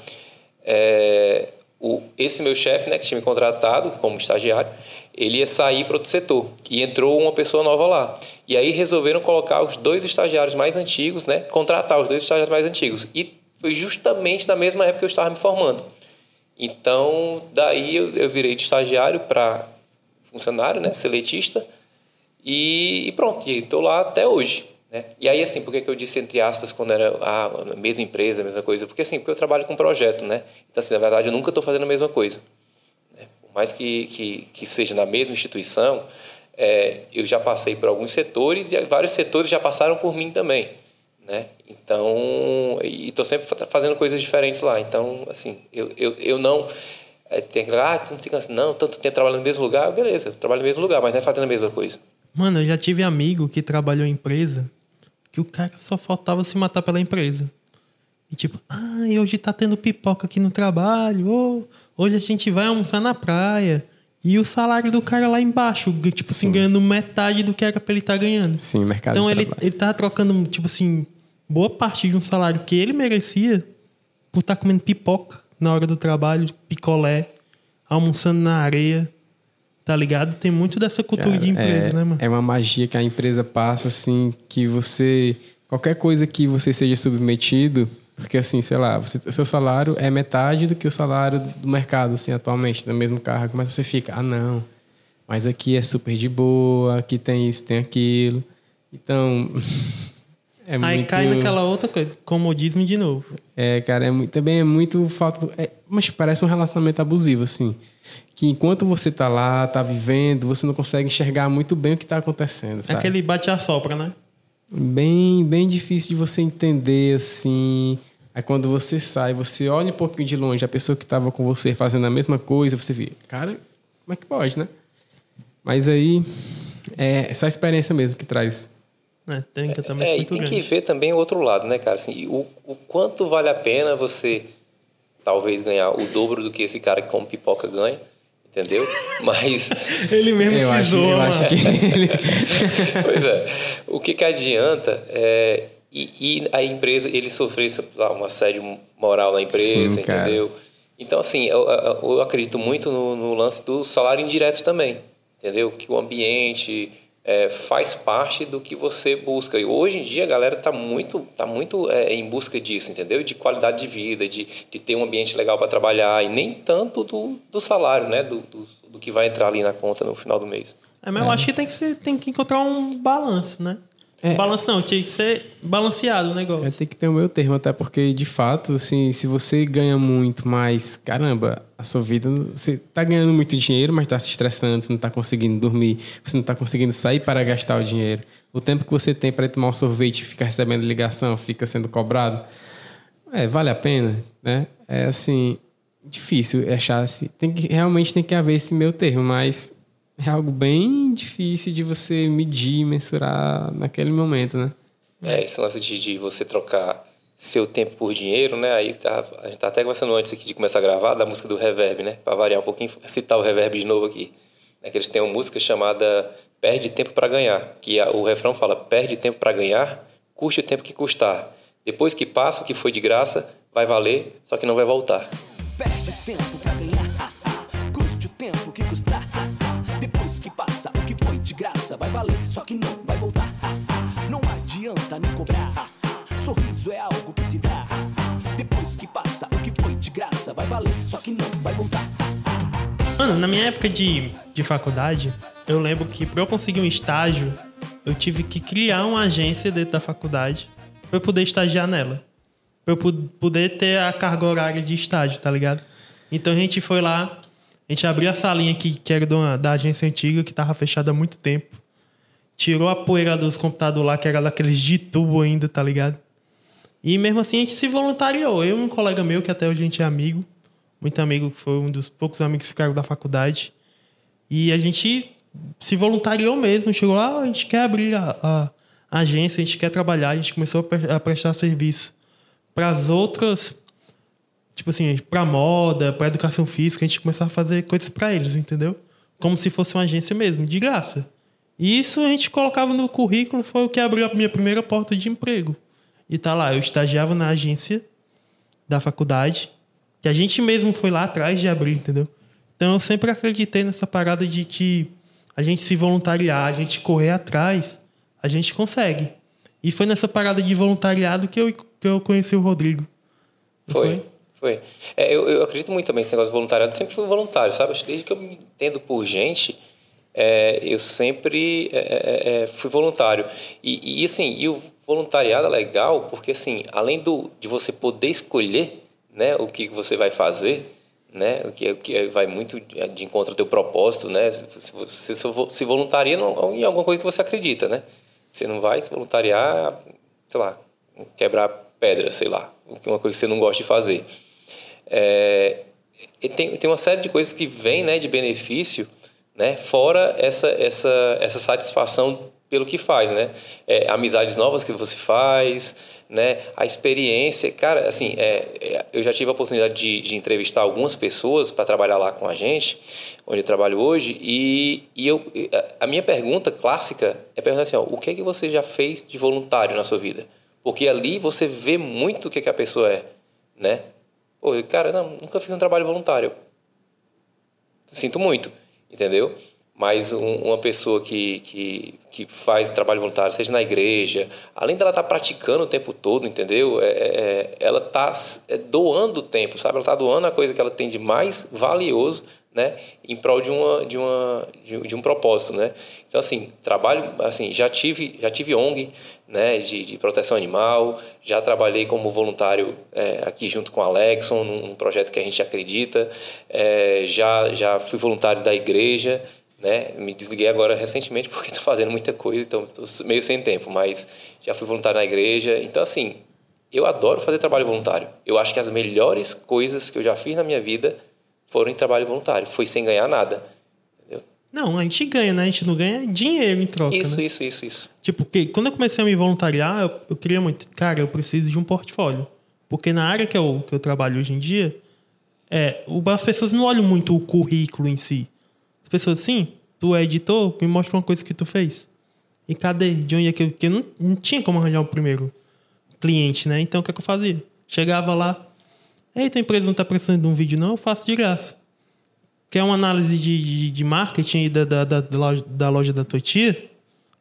o, esse meu chefe, né, que tinha me contratado como estagiário, ele ia sair para outro setor. E entrou uma pessoa nova lá. E aí resolveram colocar os dois estagiários mais antigos, né? Contratar os dois estagiários mais antigos. E foi justamente na mesma época que eu estava me formando. Então, daí eu, eu virei de estagiário para funcionário, né, seletista. E, e pronto, estou lá até hoje. Né? E aí, assim, por que, que eu disse entre aspas quando era ah, a mesma empresa, a mesma coisa? Porque, assim, porque eu trabalho com projeto, né? Então, assim, na verdade, eu nunca estou fazendo a mesma coisa. Mais que, que, que seja na mesma instituição, é, eu já passei por alguns setores e vários setores já passaram por mim também, né? Então, e estou sempre fazendo coisas diferentes lá. Então, assim, eu, eu, eu não... É, tem que ah, tu não fica assim, não, tanto tempo trabalhando no mesmo lugar, beleza, eu trabalho no mesmo lugar, mas não é fazendo a mesma coisa. Mano, eu já tive amigo que trabalhou em empresa que o cara só faltava se matar pela empresa. E tipo, ah, hoje tá tendo pipoca aqui no trabalho, oh, hoje a gente vai almoçar na praia. E o salário do cara lá embaixo, tipo assim, Sim. assim, ganhando metade do que era pra ele estar tá ganhando. Sim, mercado Então ele, ele tava trocando, tipo assim, boa parte de um salário que ele merecia por estar tá comendo pipoca na hora do trabalho, picolé, almoçando na areia. Tá ligado? Tem muito dessa cultura cara, de empresa, é, né, mano? É uma magia que a empresa passa, assim, que você. Qualquer coisa que você seja submetido, porque assim, sei lá, você, seu salário é metade do que o salário do mercado, assim, atualmente, no mesmo cargo, mas você fica, ah, não, mas aqui é super de boa, aqui tem isso, tem aquilo. Então. é Aí muito... cai naquela outra coisa, comodismo de novo. É, cara, é muito, também é muito falta. É, mas parece um relacionamento abusivo, assim. Que enquanto você tá lá, tá vivendo, você não consegue enxergar muito bem o que tá acontecendo. Sabe? É aquele bate-a-sopra, né? Bem, bem difícil de você entender assim. Aí quando você sai, você olha um pouquinho de longe, a pessoa que estava com você fazendo a mesma coisa, você vê, cara, como é que pode, né? Mas aí é essa experiência mesmo que traz. É, tem que também é, e tem grande. que ver também o outro lado, né, cara? Assim, o, o quanto vale a pena você talvez ganhar o dobro do que esse cara que come pipoca ganha entendeu? Mas. ele mesmo eu acho, eu acho que ele... pois é. O que, que adianta é, e, e a empresa, ele sofrer um assédio moral na empresa, Sim, entendeu? Então, assim, eu, eu acredito muito no, no, lance do salário indireto também, entendeu? Que o ambiente é, faz parte do que você busca. E hoje em dia a galera está muito, tá muito é, em busca disso, entendeu? De qualidade de vida, de, de ter um ambiente legal para trabalhar e nem tanto do, do salário, né? Do, do, do, que vai entrar ali na conta no final do mês. É, mas é. eu acho que tem que, ser, tem que encontrar um balanço, né? É. Balanço não, tinha que ser balanceado o negócio. É, tem que ter o meu termo, até porque, de fato, assim, se você ganha muito, mas, caramba, a sua vida, você tá ganhando muito dinheiro, mas tá se estressando, você não tá conseguindo dormir, você não tá conseguindo sair para gastar o dinheiro. O tempo que você tem para tomar um sorvete ficar recebendo ligação, fica sendo cobrado, é, vale a pena, né? É assim, difícil achar assim. Tem que, realmente tem que haver esse meu termo, mas é algo bem difícil de você medir, mensurar naquele momento, né? É, esse lance de, de você trocar seu tempo por dinheiro, né? Aí tá, a gente tá até conversando antes aqui de começar a gravar da música do Reverb, né? Para variar um pouquinho, citar o Reverb de novo aqui. É que eles têm uma música chamada Perde Tempo para Ganhar, que a, o refrão fala: Perde tempo para ganhar, custe o tempo que custar. Depois que passa o que foi de graça, vai valer, só que não vai voltar. Perde tempo valer, só que não vai voltar. Não adianta nem cobrar. Sorriso é algo que se dá. Depois que passa, o que foi de graça vai valer, só que não vai voltar. Mano, na minha época de, de faculdade, eu lembro que para eu conseguir um estágio, eu tive que criar uma agência dentro da faculdade para eu poder estagiar nela. Pra eu poder ter a carga horária de estágio, tá ligado? Então a gente foi lá, a gente abriu a salinha aqui, que era uma, da agência antiga, que estava fechada há muito tempo. Tirou a poeira dos computadores lá, que era daqueles de tubo ainda, tá ligado? E mesmo assim a gente se voluntariou. Eu e um colega meu, que até hoje a gente é amigo, muito amigo, que foi um dos poucos amigos que ficaram da faculdade. E a gente se voluntariou mesmo. Chegou lá, ah, a gente quer abrir a, a, a agência, a gente quer trabalhar, a gente começou a prestar serviço para as outras tipo assim, pra moda, pra educação física, a gente começava a fazer coisas para eles, entendeu? Como se fosse uma agência mesmo, de graça. E isso a gente colocava no currículo, foi o que abriu a minha primeira porta de emprego. E tá lá, eu estagiava na agência da faculdade, que a gente mesmo foi lá atrás de abrir, entendeu? Então eu sempre acreditei nessa parada de que a gente se voluntariar, a gente correr atrás, a gente consegue. E foi nessa parada de voluntariado que eu, que eu conheci o Rodrigo. Foi. foi? Foi. É, eu, eu acredito muito também nesse negócio de voluntariado. Sempre fui voluntário, sabe? Desde que eu me entendo por gente, é, eu sempre é, é, é, fui voluntário. E, e, assim, e o voluntariado é legal porque, assim, além do, de você poder escolher né, o que você vai fazer, né, o que, o que vai muito de encontro ao teu propósito, né, se você se voluntaria em alguma coisa que você acredita, né? Você não vai se voluntariar, sei lá, quebrar pedra, sei lá, uma coisa que você não gosta de fazer. É, tem, tem uma série de coisas que vem né, de benefício né? Fora essa, essa, essa satisfação pelo que faz, né? É, amizades novas que você faz, né? A experiência, cara, assim, é, é eu já tive a oportunidade de, de entrevistar algumas pessoas para trabalhar lá com a gente, onde eu trabalho hoje, e, e eu, a minha pergunta clássica é perguntar assim, ó, o que é que você já fez de voluntário na sua vida? Porque ali você vê muito o que, é que a pessoa é, né? Pô, cara, não, nunca fiz um trabalho voluntário. Sinto muito entendeu? Mas um, uma pessoa que, que, que faz trabalho voluntário, seja na igreja, além dela estar tá praticando o tempo todo, entendeu? É, é, é ela está é, doando o tempo, sabe? Ela está doando a coisa que ela tem de mais valioso né, em prol de uma de uma de, um propósito, né? Então assim, trabalho assim, já tive já tive ONG, né, de, de proteção animal, já trabalhei como voluntário é, aqui junto com a Alexon num, projeto que a gente acredita, é, já já fui voluntário da igreja, né? Me desliguei agora recentemente porque estou fazendo muita coisa, então estou meio sem tempo, mas já fui voluntário na igreja, então assim, eu adoro fazer trabalho voluntário. Eu acho que as melhores coisas que eu já fiz na minha vida foram em trabalho voluntário. Foi sem ganhar nada. Entendeu? Não, a gente ganha, né? A gente não ganha dinheiro em troca. Isso, né? isso, isso, isso. Tipo, porque quando eu comecei a me voluntariar, eu, eu queria muito. Cara, eu preciso de um portfólio. Porque na área que eu, que eu trabalho hoje em dia, é, as pessoas não olham muito o currículo em si. As pessoas, sim, tu é editor, me mostra uma coisa que tu fez. E cadê? De onde é que eu. Porque não, não tinha como arranjar o primeiro cliente, né? Então o que, é que eu fazia? Chegava lá, Ei, tua empresa não está precisando de um vídeo, não? Eu faço de graça. Quer uma análise de, de, de marketing da, da, da, da, loja, da loja da tua tia?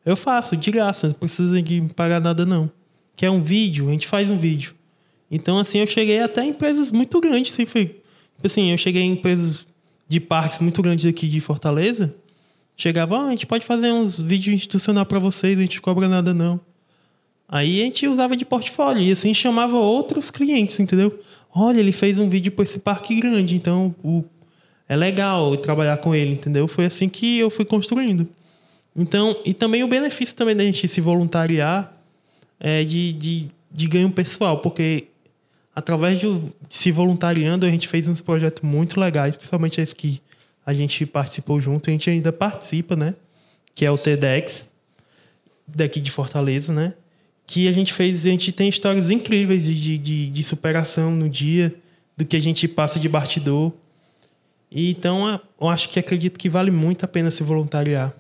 Eu faço, de graça. Não precisa de pagar nada, não. Quer um vídeo? A gente faz um vídeo. Então, assim, eu cheguei até empresas muito grandes. Assim, foi, assim, eu cheguei em empresas de parques muito grandes aqui de Fortaleza. Chegava, a gente pode fazer uns vídeos institucional para vocês, a gente cobra nada, não. Aí a gente usava de portfólio e assim chamava outros clientes, entendeu? Olha, ele fez um vídeo para esse parque grande, então o, é legal trabalhar com ele, entendeu? Foi assim que eu fui construindo. Então, e também o benefício também da gente se voluntariar é de, de, de ganho pessoal, porque através de, de se voluntariando a gente fez uns projetos muito legais, principalmente esse que a gente participou junto, a gente ainda participa, né? Que é o TEDx daqui de Fortaleza, né? Que a gente fez, a gente tem histórias incríveis de, de, de superação no dia, do que a gente passa de bastidor. E, então, eu acho que acredito que vale muito a pena se voluntariar.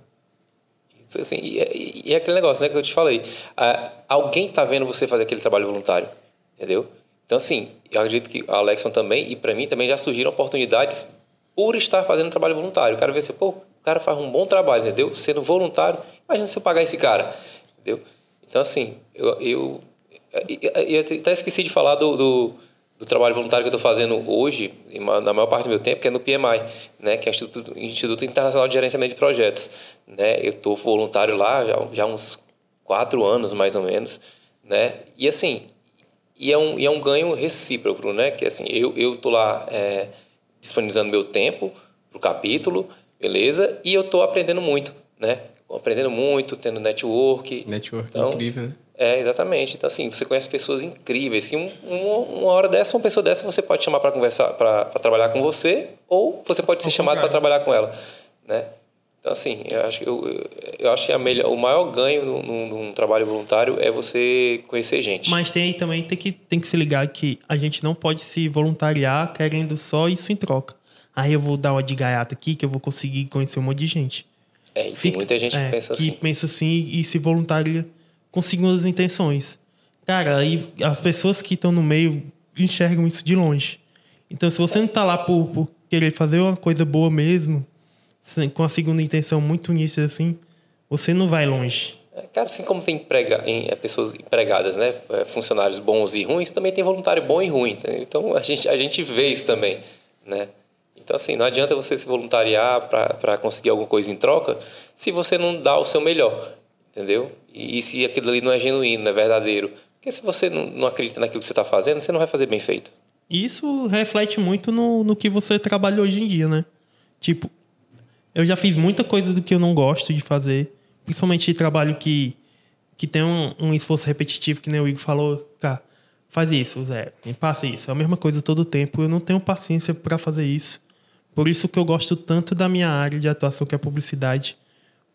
Assim, e, e é aquele negócio né, que eu te falei. Ah, alguém está vendo você fazer aquele trabalho voluntário, entendeu? Então, assim, eu acredito que a Alexon também, e para mim também já surgiram oportunidades por estar fazendo trabalho voluntário. O cara vê assim, pô, o cara faz um bom trabalho, entendeu? Sendo voluntário, imagina se eu pagar esse cara, entendeu? Então, assim, eu, eu, eu até esqueci de falar do, do, do trabalho voluntário que eu estou fazendo hoje, na maior parte do meu tempo, que é no PMI, né, que é o Instituto, Instituto Internacional de Gerenciamento de Projetos. Né? Eu estou voluntário lá já, já uns quatro anos, mais ou menos. Né? E, assim, e é um, e é um ganho recíproco, né? Que, assim, eu estou lá é, disponibilizando meu tempo para o capítulo, beleza? E eu estou aprendendo muito, né? Aprendendo muito, tendo network. Network então, incrível, né? É, exatamente. Então, assim, você conhece pessoas incríveis que um, uma, hora dessa, uma pessoa dessa, você pode chamar para conversar, para trabalhar com você, ou você pode ser chamado para trabalhar com ela, né? Então, assim, eu acho, eu, eu acho que a melhor, o maior ganho num, num, trabalho voluntário é você conhecer gente. Mas tem também tem que, tem que se ligar que a gente não pode se voluntariar querendo só isso em troca. Aí eu vou dar uma de gaiata aqui que eu vou conseguir conhecer um monte de gente. É, e Fica, muita gente é, que pensa assim. Que pensa assim e se voluntaria com segundas intenções. Cara, aí as pessoas que estão no meio enxergam isso de longe. Então, se você não está lá por, por, querer fazer uma coisa boa mesmo, com a segunda intenção muito nisso assim, você não vai longe. É, cara, assim como tem emprega, em, é, pessoas empregadas, né, é, funcionários bons e ruins, também tem voluntário bom e ruim. Então, a gente, a gente vê isso também, né? Então, assim, não adianta você se voluntariar para conseguir alguma coisa em troca se você não dá o seu melhor, entendeu? E, e se aquilo ali não é genuíno, não é verdadeiro. Porque se você não, não acredita naquilo que você está fazendo, você não vai fazer bem feito. Isso reflete muito no, no que você trabalha hoje em dia, né? Tipo, eu já fiz muita coisa do que eu não gosto de fazer, principalmente de trabalho que, que tem um, um esforço repetitivo, que nem o Igor falou, cara, faz isso, Zé, me passa isso. É a mesma coisa todo tempo, eu não tenho paciência para fazer isso. Por isso que eu gosto tanto da minha área de atuação, que é a publicidade,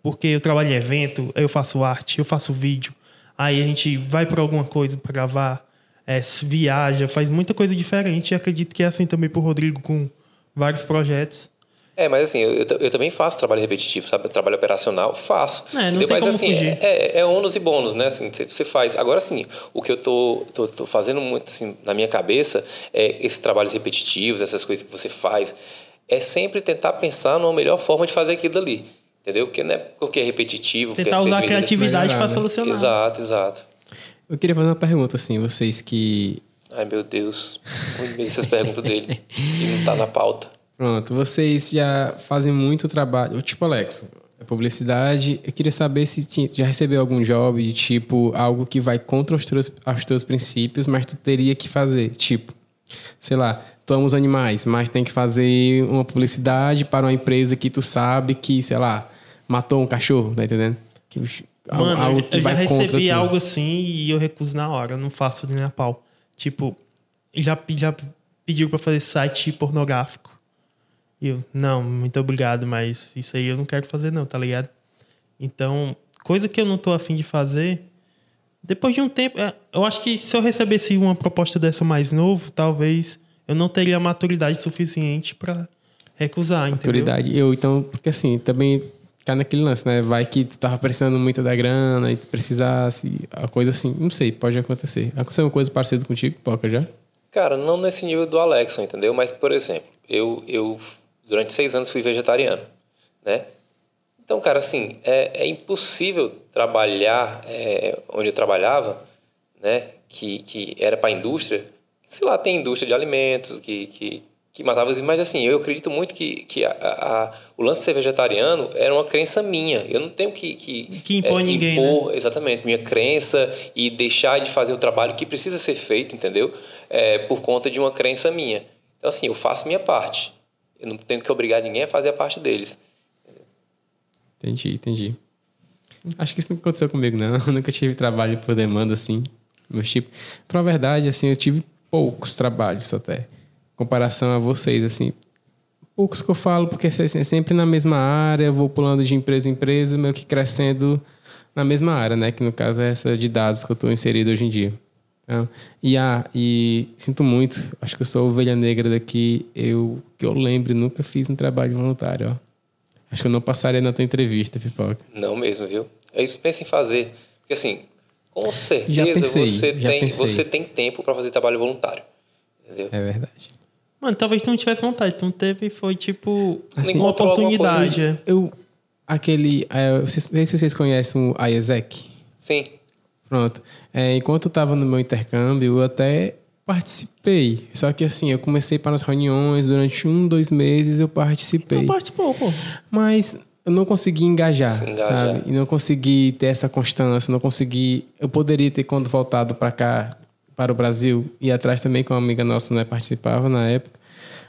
porque eu trabalho em evento, eu faço arte, eu faço vídeo, aí a gente vai para alguma coisa para gravar, é, viaja, faz muita coisa diferente. E acredito que é assim também pro Rodrigo com vários projetos. É, mas assim, eu, eu, também faço trabalho repetitivo, sabe? Trabalho operacional, faço. É, não tem mas como assim, fugir. É, é ônus e bônus, né? Assim, você, você faz. Agora sim, o que eu tô, tô, tô, fazendo muito assim, na minha cabeça é esses trabalhos repetitivos, essas coisas que você faz, é sempre tentar pensar numa melhor forma de fazer aquilo ali. Entendeu? Porque não é porque é repetitivo. Tentar é usar a feito- criatividade para solucionar. Exato, exato. Eu queria fazer uma pergunta, assim, vocês que. Ai, meu Deus. Muito bem essas perguntas dele. E não tá na pauta. Pronto, vocês já fazem muito trabalho. Tipo, Alex, é publicidade. Eu queria saber se tinha, já recebeu algum job de tipo algo que vai contra os teus, os teus princípios, mas tu teria que fazer. Tipo, sei lá, tu ama os animais, mas tem que fazer uma publicidade para uma empresa que tu sabe que, sei lá, matou um cachorro, tá entendendo? Que, Mano, algo que eu já recebi algo assim e eu recuso na hora. Não faço nem a pau. Tipo, já, já pediu para fazer site pornográfico. E eu, não, muito obrigado, mas isso aí eu não quero fazer não, tá ligado? Então, coisa que eu não tô afim de fazer, depois de um tempo, é, eu acho que se eu recebesse uma proposta dessa mais novo, talvez eu não teria maturidade suficiente para recusar, entendeu? Autoridade. Eu, então, porque assim, também cai naquele lance, né? Vai que tu tava precisando muito da grana e tu precisasse, a coisa assim, não sei, pode acontecer. Aconteceu uma coisa parecida contigo, Poca, já? Cara, não nesse nível do Alexson, entendeu? Mas, por exemplo, eu, eu durante seis anos fui vegetariano, né? Então, cara, assim, é, é impossível trabalhar é, onde eu trabalhava, né? Que, que era para a indústria. Sei lá, tem indústria de alimentos que, que, que matava os Mas, assim, eu acredito muito que, que a, a- a- o lance de ser vegetariano era uma crença minha. Eu não tenho que... Que, Que impor ninguém, né? impor exatamente, minha crença e deixar de fazer o trabalho que precisa ser feito, entendeu? É, por conta de uma crença minha. Então, assim, eu faço minha parte. Eu não tenho que obrigar ninguém a fazer a parte deles. Entendi, entendi. Acho que isso nunca aconteceu comigo, não. Eu nunca tive trabalho por demanda, assim. Meus tipo. Pra verdade, assim, eu tive poucos trabalhos até. Em comparação a vocês, assim. Poucos que eu falo, porque assim, é sempre na mesma área, vou pulando de empresa em empresa, meio que crescendo na mesma área, né? Que no caso é essa de dados que eu estou inserido hoje em dia. Então, e, ah, e sinto muito, acho que eu sou a ovelha negra daqui. Eu, que eu lembre, nunca fiz um trabalho voluntário, ó. Acho que eu não passaria na tua entrevista, Pipoca. Não mesmo, viu? É isso pensa em fazer. Porque, assim, com Já certeza pensei, você, já tem, pensei. você tem tempo para fazer trabalho voluntário. Entendeu? É verdade. Mano, talvez tu não tivesse vontade. Tu não teve, foi tipo Assim, uma oportunidade. Eu, aquele, é, vocês- não sei se vocês conhecem o IESEC. Sim. Pronto. É, enquanto eu estava no meu intercâmbio, eu até participei. Só que assim, eu comecei para as reuniões, durante um, dois meses eu participei. Tu participou, pô. Mas eu não consegui engajar, engajar. sabe? E não consegui ter essa constância, não consegui... Eu poderia ter, quando voltado para cá, para o Brasil, e atrás também com uma amiga nossa, né? Participava na época.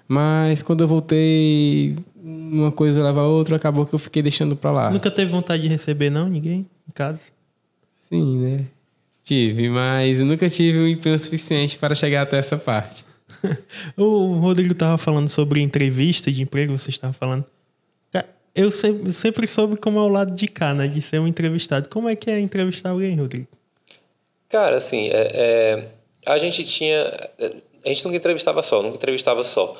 Mas quando eu voltei, uma coisa leva a outra, acabou que eu fiquei deixando para lá. Nunca teve vontade de receber, não? Ninguém em casa? Sim, né? Tive, mas nunca tive o empenho suficiente para chegar até essa parte. o Rodrigo tava falando sobre entrevista de emprego, você estava falando. Eu sempre, sempre soube como é o lado de cá, né? De ser um entrevistado. Como é que é entrevistar alguém, Rodrigo? Cara, assim, é, é, a gente tinha. A gente nunca entrevistava só, nunca entrevistava só,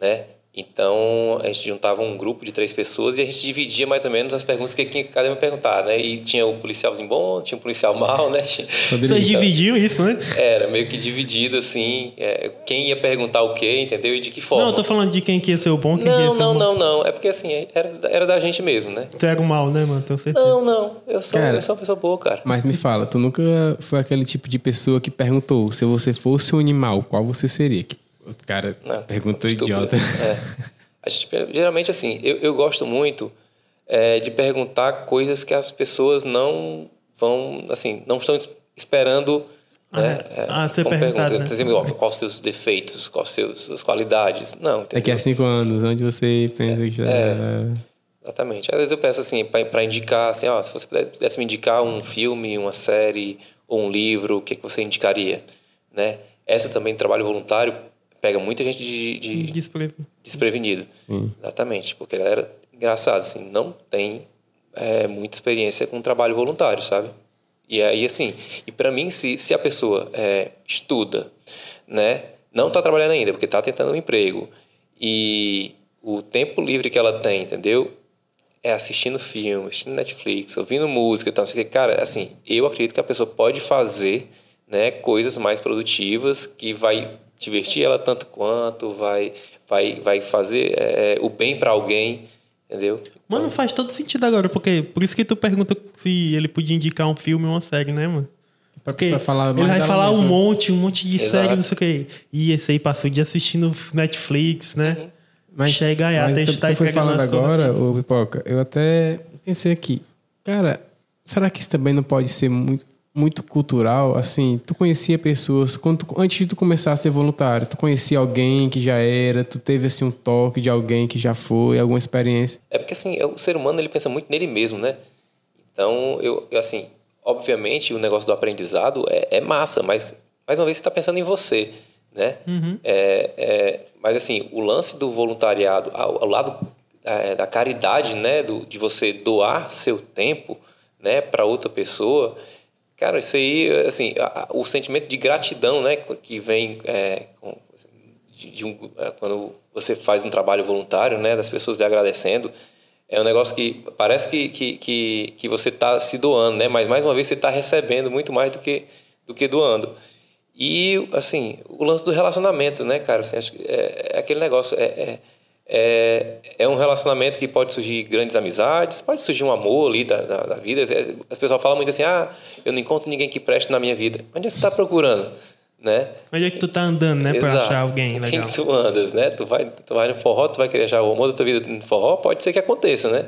né? Então, a gente juntava um grupo de três pessoas e a gente dividia mais ou menos as perguntas que cada um perguntar, né? E tinha o policialzinho bom, tinha o policial mal, né? Tinha- Vocês dividiam isso antes? Era meio que dividido, assim, é, quem ia perguntar o quê, entendeu? E de que forma. Não, eu tô falando de quem que ia ser o bom, quem que ia não, ser não, o mal. não, não. É porque, assim, era, era da gente mesmo, né? Tu era o mal, né, mano? Tenho certeza. Não, não. Eu sou, Cara, eu sou uma pessoa boa, cara. Mas me fala, tu nunca foi aquele tipo de pessoa que perguntou se você fosse um animal, qual você seria? Que O cara Não, perguntou estúpido. idiota. É. A gente, geralmente, assim, eu, eu gosto muito é, de perguntar coisas que as pessoas não vão, assim, não estão esperando Ah, né? é. Ah, como perguntado, pergunta. né? Por exemplo, ó, quais os seus defeitos, quais os seus, suas qualidades. Não, Daqui entendeu? a cinco anos, onde você pensa que já. É. Exatamente. Às vezes eu peço assim, para indicar, assim, ó, se você pudesse me indicar um filme, uma série ou um livro, o que, que você indicaria? Né? Essa também, trabalho voluntário, pega muita gente de, de Despre- desprevenido. Sim. Exatamente. Porque a galera, engraçado, assim, não tem é, muita experiência com trabalho voluntário, sabe? E aí, assim, e para mim, se, se a pessoa é, estuda, né, não está trabalhando ainda, porque está tentando um emprego, e o tempo livre que ela tem, entendeu? É assistindo filme, assistindo Netflix, ouvindo música, então, assim, cara, assim, eu acredito que a pessoa pode fazer, né, coisas mais produtivas que vai divertir ela tanto quanto, vai, vai, vai fazer é, o bem para alguém, entendeu? Mano, faz todo sentido agora, porque por isso que tu pergunta se ele podia indicar um filme ou uma série, né, mano? Pra Porque ele vai falar um mesma. monte, um monte de Exato. série, não sei o quê. E esse aí passou o dia assistindo Netflix, né? Mas, Chega aí, mas até tu, foi falando agora, ô Pipoca, eu até pensei aqui, cara, será que isso também não pode ser muito, muito cultural? Assim, tu conhecia pessoas, quando tu- antes de tu começar a ser voluntário, tu conhecia alguém que já era, tu teve assim um toque de alguém que já foi, alguma experiência? É porque assim, o ser humano ele pensa muito nele mesmo, né? Então, eu, eu, assim, obviamente o negócio do aprendizado é, é massa, mas mais uma vez você está pensando em você, né? É, é, mas assim, o lance do voluntariado, ao, ao lado é, da caridade, né, do, de você doar seu tempo, né, para outra pessoa, cara, isso aí, assim, o sentimento de gratidão, né, que vem é, de, é, quando você faz um trabalho voluntário, né, das pessoas lhe agradecendo, é um negócio que parece que, que, que, que você está se doando, né, mas mais uma vez você está recebendo muito mais do que, do que doando. E, assim, o lance do relacionamento, né, cara, assim, acho que é, é aquele negócio, é, é, é, é um relacionamento que pode surgir grandes amizades, pode surgir um amor ali da, da, da vida. É, As pessoas falam muito assim, ah, eu não encontro ninguém que preste na minha vida. Onde é que você está procurando, né? Onde é que tu tá andando, né, Exato. achar alguém legal? Quem tu andas, né? Tu vai, tu vai no forró, tu vai querer achar o amor da tua vida no forró, pode ser que aconteça, né?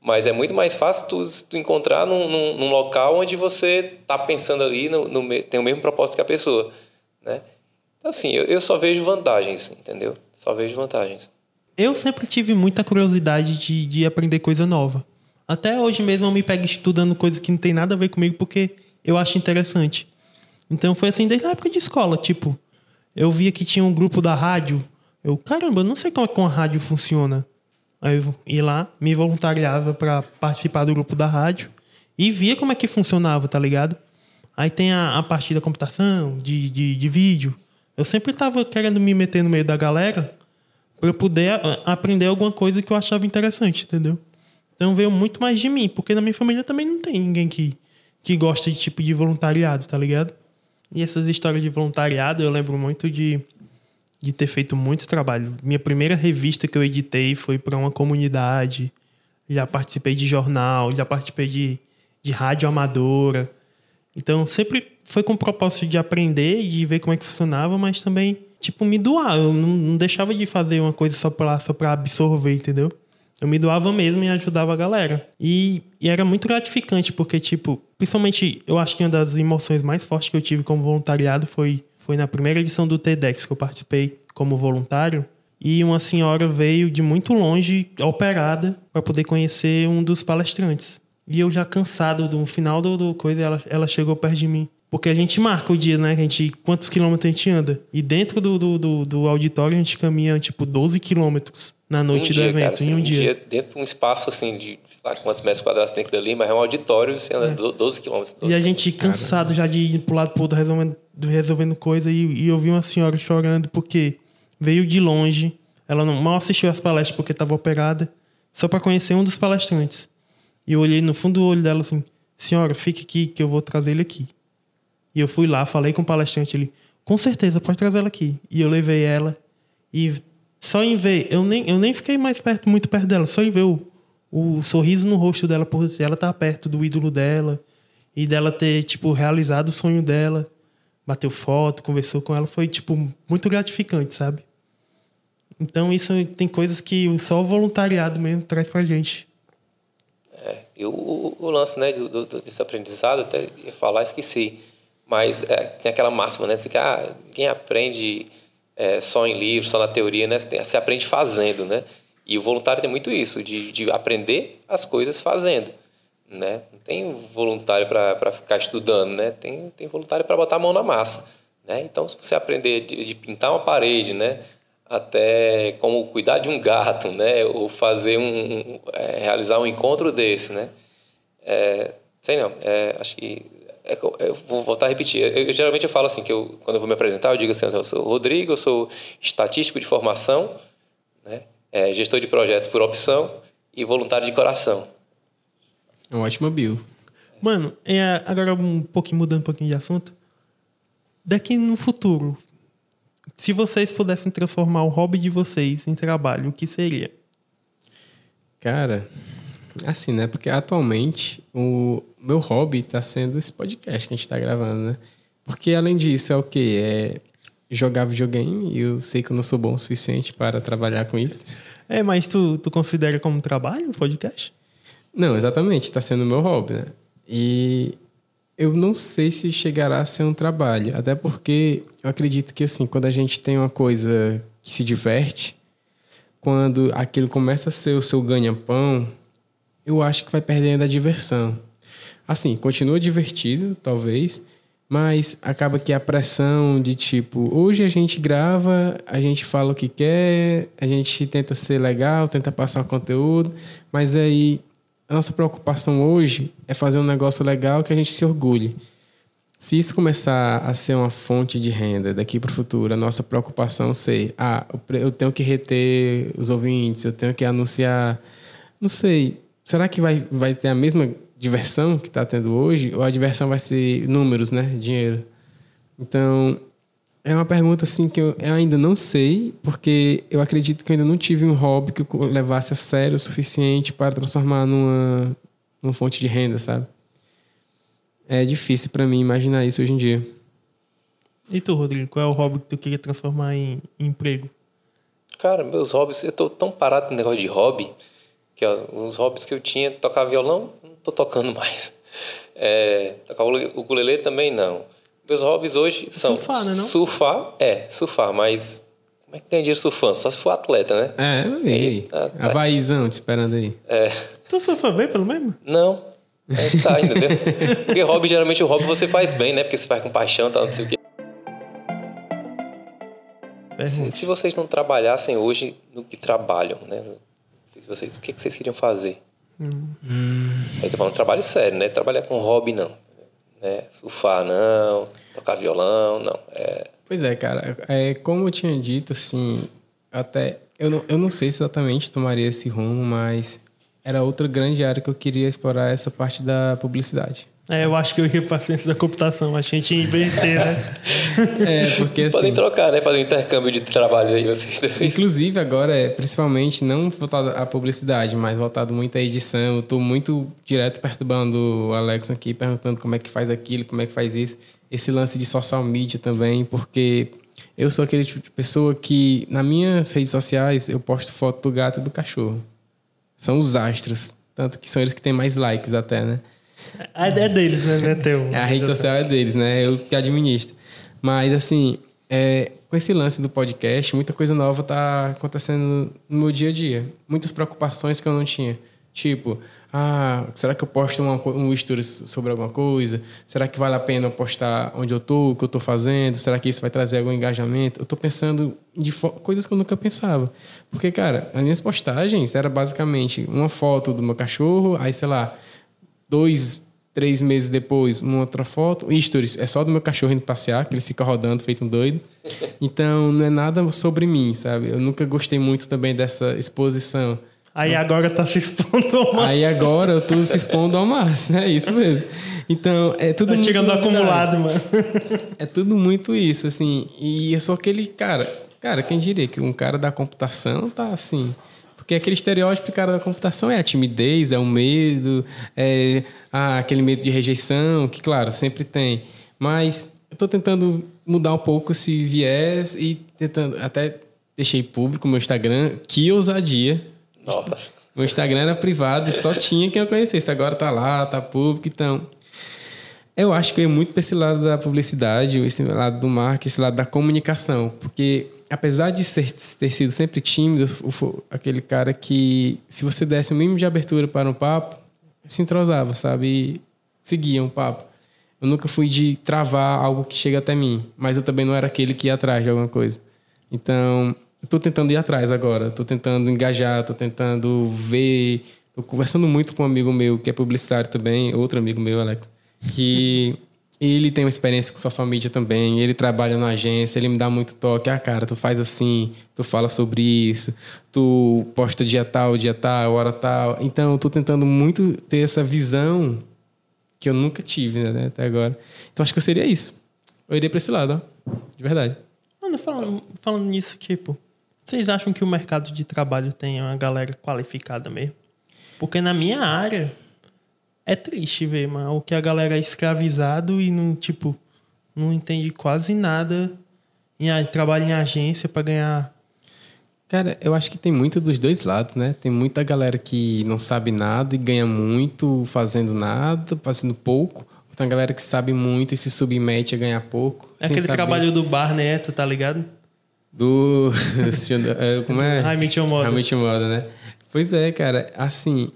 Mas é muito mais fácil tu, tu encontrar num, num, num local onde você tá pensando ali, no, no tem o mesmo propósito que a pessoa, né? Então, assim, eu, eu só vejo vantagens, entendeu? Só vejo vantagens. Eu sempre tive muita curiosidade de, de aprender coisa nova. Até hoje mesmo eu me pego estudando coisa que não tem nada a ver comigo porque eu acho interessante. Então foi assim desde a época de escola, tipo, eu via que tinha um grupo da rádio. Eu, caramba, não sei como é que uma rádio funciona. Aí eu ia lá, me voluntariava para participar do grupo da rádio e via como é que funcionava, tá ligado? Aí tem a, a parte da computação, de, de, de vídeo. Eu sempre tava querendo me meter no meio da galera para poder aprender alguma coisa que eu achava interessante, entendeu? Então veio muito mais de mim, porque na minha família também não tem ninguém que, que gosta de tipo de voluntariado, tá ligado? E essas histórias de voluntariado eu lembro muito de, de ter feito muito trabalho. Minha primeira revista que eu editei foi para uma comunidade. Já participei de jornal, já participei de, de rádio amadora. Então sempre foi com o propósito de aprender de ver como é que funcionava, mas também, tipo, me doar. Eu não, não deixava de fazer uma coisa só pra, só pra absorver, entendeu? Eu me doava mesmo e ajudava a galera. E, e era muito gratificante, porque, tipo, principalmente, eu acho que uma das emoções mais fortes que eu tive como voluntariado foi, foi na primeira edição do TEDx, que eu participei como voluntário. E uma senhora veio de muito longe, operada, para poder conhecer um dos palestrantes. E eu já cansado do final do, do coisa, ela, ela chegou perto de mim. Porque a gente marca o dia, né? A gente, quantos quilômetros a gente anda. E dentro do, do, do, do auditório a gente caminha, tipo, 12 quilômetros na noite um do dia, evento, cara, assim, em um, dia. Dentro de um espaço, assim, de sei lá, quantos metros quadrados tem que dali, mas é um auditório, você anda do- 12 quilômetros. É. E a gente cansado já de ir pro lado pro outro resolvendo, resolvendo coisa. E, e eu vi uma senhora chorando porque veio de longe. Ela não mal assistiu as palestras porque estava operada. Só para conhecer um dos palestrantes. E eu olhei no fundo do olho dela assim: Senhora, fique aqui que eu vou trazer ele aqui. E eu fui lá, falei com o palestrante ele, com certeza, pode trazer ela aqui. E eu levei ela. E só em ver, eu nem, eu nem fiquei mais perto, muito perto dela, só em ver o, o sorriso no rosto dela, por ela estar perto do ídolo dela. E dela ter, tipo, realizado o sonho dela. Bateu foto, conversou com ela. Foi, tipo, muito gratificante, sabe? Então isso tem coisas que só o voluntariado mesmo traz pra gente. É, e o, o lance né, do, do, desse aprendizado, até ia falar, esqueci. Mas é, tem aquela máxima, né? Assim, que ah, quem aprende é, só em livro, só na teoria, né? Você aprende fazendo, né? E o voluntário tem muito isso, de, de aprender as coisas fazendo, né? Não tem voluntário para ficar estudando, né? Tem, tem voluntário para botar a mão na massa, né? Então, se você aprender de, de pintar uma parede, né? até como cuidar de um gato, né? Ou fazer um, é, realizar um encontro desse, né? É, sei não, é, acho que é, eu vou voltar a repetir. Eu, eu, geralmente eu falo assim que eu, quando eu vou me apresentar, eu digo assim, eu sou Rodrigo, eu sou estatístico de formação, né? É, gestor de projetos por opção e voluntário de coração. É um ótimo bio. Mano, é, agora um pouquinho mudando um pouquinho de assunto. Daqui no futuro, se vocês pudessem transformar o hobby de vocês em trabalho, o que seria? Cara, assim, né? Porque atualmente o meu hobby está sendo esse podcast que a gente está gravando, né? Porque além disso é o quê? É jogar videogame e eu sei que eu não sou bom o suficiente para trabalhar com isso. É, mas tu, tu considera como trabalho o podcast? Não, exatamente. Está sendo meu hobby, né? E eu não sei se chegará a ser um trabalho, até porque eu acredito que assim, quando a gente tem uma coisa que se diverte, quando aquilo começa a ser o seu ganha-pão, eu acho que vai perdendo a diversão. Assim, continua divertido, talvez, mas acaba que a pressão de tipo, hoje a gente grava, a gente fala o que quer, a gente tenta ser legal, tenta passar o conteúdo, mas aí a nossa preocupação hoje é fazer um negócio legal que a gente se orgulhe. Se isso começar a ser uma fonte de renda daqui para o futuro, a nossa preocupação ser, ah, eu tenho que reter os ouvintes, eu tenho que anunciar, não sei, será que vai, vai ter a mesma diversão que está tendo hoje ou a diversão vai ser números, né, dinheiro? Então, é uma pergunta assim que eu, ainda não sei, porque eu acredito que eu ainda não tive um hobby que eu levasse a sério o suficiente para transformar numa, numa fonte de renda, sabe? É difícil para mim imaginar isso hoje em dia. E tu, Rodrigo, qual é o hobby que tu queria transformar em, em emprego? Cara, meus hobbies, eu tô tão parado no negócio de hobby, que ó, os hobbies que eu tinha, tocar violão, tô tocando mais. É, tocar o ukulele também não. Meus hobbies hoje são surfar, né, não? surfar, é, surfar, mas como é que tem dinheiro surfando? Só se for atleta, né? É, eu vi. Tá, tá. Havaízão te esperando aí. É. Tu surfa bem, pelo menos? Não. É, tá, entendeu? Porque hobby, geralmente o hobby você faz bem, né? Porque você faz com paixão e tal, não sei o quê. Se, se, vocês não trabalhassem hoje no que trabalham, né? Se vocês, o que, que vocês queriam fazer? Hum. Aí tô falando trabalho sério, né? Trabalhar com hobby, não né? Surfar não, tocar violão, não. É... Pois é, cara. É, como eu tinha dito, assim, até eu não, eu não sei se exatamente tomaria esse rumo, mas era outra grande área que eu queria explorar essa parte da publicidade. É, eu acho que eu ia para ciência da computação, a gente ia inverter, né? é, porque assim, Podem trocar, né? Fazer um intercâmbio de trabalho aí, vocês dois. Inclusive, agora, é, principalmente, não voltado à publicidade, mas voltado muito à edição. Eu estou muito direto perturbando o Alex aqui, perguntando como é que faz aquilo, como é que faz isso. Esse lance de social media também, porque eu sou aquele tipo de pessoa que, nas minhas redes sociais, eu posto foto do gato e do cachorro. São os astros. Tanto que são eles que têm mais likes até, né? Ideia é deles, né? Não é teu. a rede social é deles, né? Eu que administro. Mas, assim, é, com esse lance do podcast, muita coisa nova tá acontecendo no meu dia a dia. Muitas preocupações que eu não tinha. Tipo, ah, será que eu posto uma, um story sobre alguma coisa? Será que vale a pena eu postar onde eu tô, o que eu tô fazendo? Será que isso vai trazer algum engajamento? Eu tô pensando de coisas que eu nunca pensava. Porque, cara, as minhas postagens era basicamente uma foto do meu cachorro, aí, sei lá, dois, três meses depois, uma outra foto. Stories é só do meu cachorro indo passear, que ele fica rodando feito um doido. Então, não é nada sobre mim, sabe? Eu nunca gostei muito também dessa exposição. Aí agora tá se expondo ao máximo. Aí agora eu tô se expondo ao máximo, é isso mesmo. Então, é tudo tá chegando acumulado, mano. É tudo muito isso, assim. E eu sou aquele cara... Cara, quem diria que um cara da computação tá assim porque aquele estereótipo cara da computação é a timidez, é o medo, é ah, aquele medo de rejeição, que, claro, sempre tem. Mas eu estou tentando mudar um pouco esse viés e tentando até deixei público meu Instagram. Que ousadia. Nossa. Meu Instagram era privado só tinha quem eu conhecesse. Agora tá lá, tá público, então. Eu acho que eu ia muito para esse lado da publicidade, esse lado do marketing, esse lado da comunicação. Porque, apesar de ser, ter sido sempre tímido, aquele cara que, se você desse o mínimo de abertura para um papo, se entrosava, sabe? E seguia um papo. Eu nunca fui de travar algo que chega até mim, mas eu também não era aquele que ia atrás de alguma coisa. Então, eu tô tentando ir atrás agora, tô tentando engajar, tô tentando ver. Tô conversando muito com um amigo meu que é publicitário também, outro amigo meu, Alex, que ele tem uma experiência com social media também, ele trabalha na agência, ele me dá muito toque. Ah, cara, tu faz assim, tu fala sobre isso, tu posta dia tal, dia tal, hora tal. Então, eu tô tentando muito ter essa visão que eu nunca tive, né, até agora. Então, acho que eu seria isso. Eu iria pra esse lado, ó, de verdade. Mano, falando, falando nisso, tipo, vocês acham que o mercado de trabalho tem uma galera qualificada mesmo? Porque na minha área é triste ver, mano, o que a galera é escravizado e não, tipo, não entende quase nada a- trabalha em agência pra ganhar. Cara, eu acho que tem muito dos dois lados, né? Tem muita galera que não sabe nada e ganha muito fazendo nada, fazendo pouco. Tem galera que sabe muito e se submete a ganhar pouco. É aquele saber. trabalho do bar neto, tá ligado? Do. é, Como é? High Meet Your Mother, né? Pois é, cara. Assim.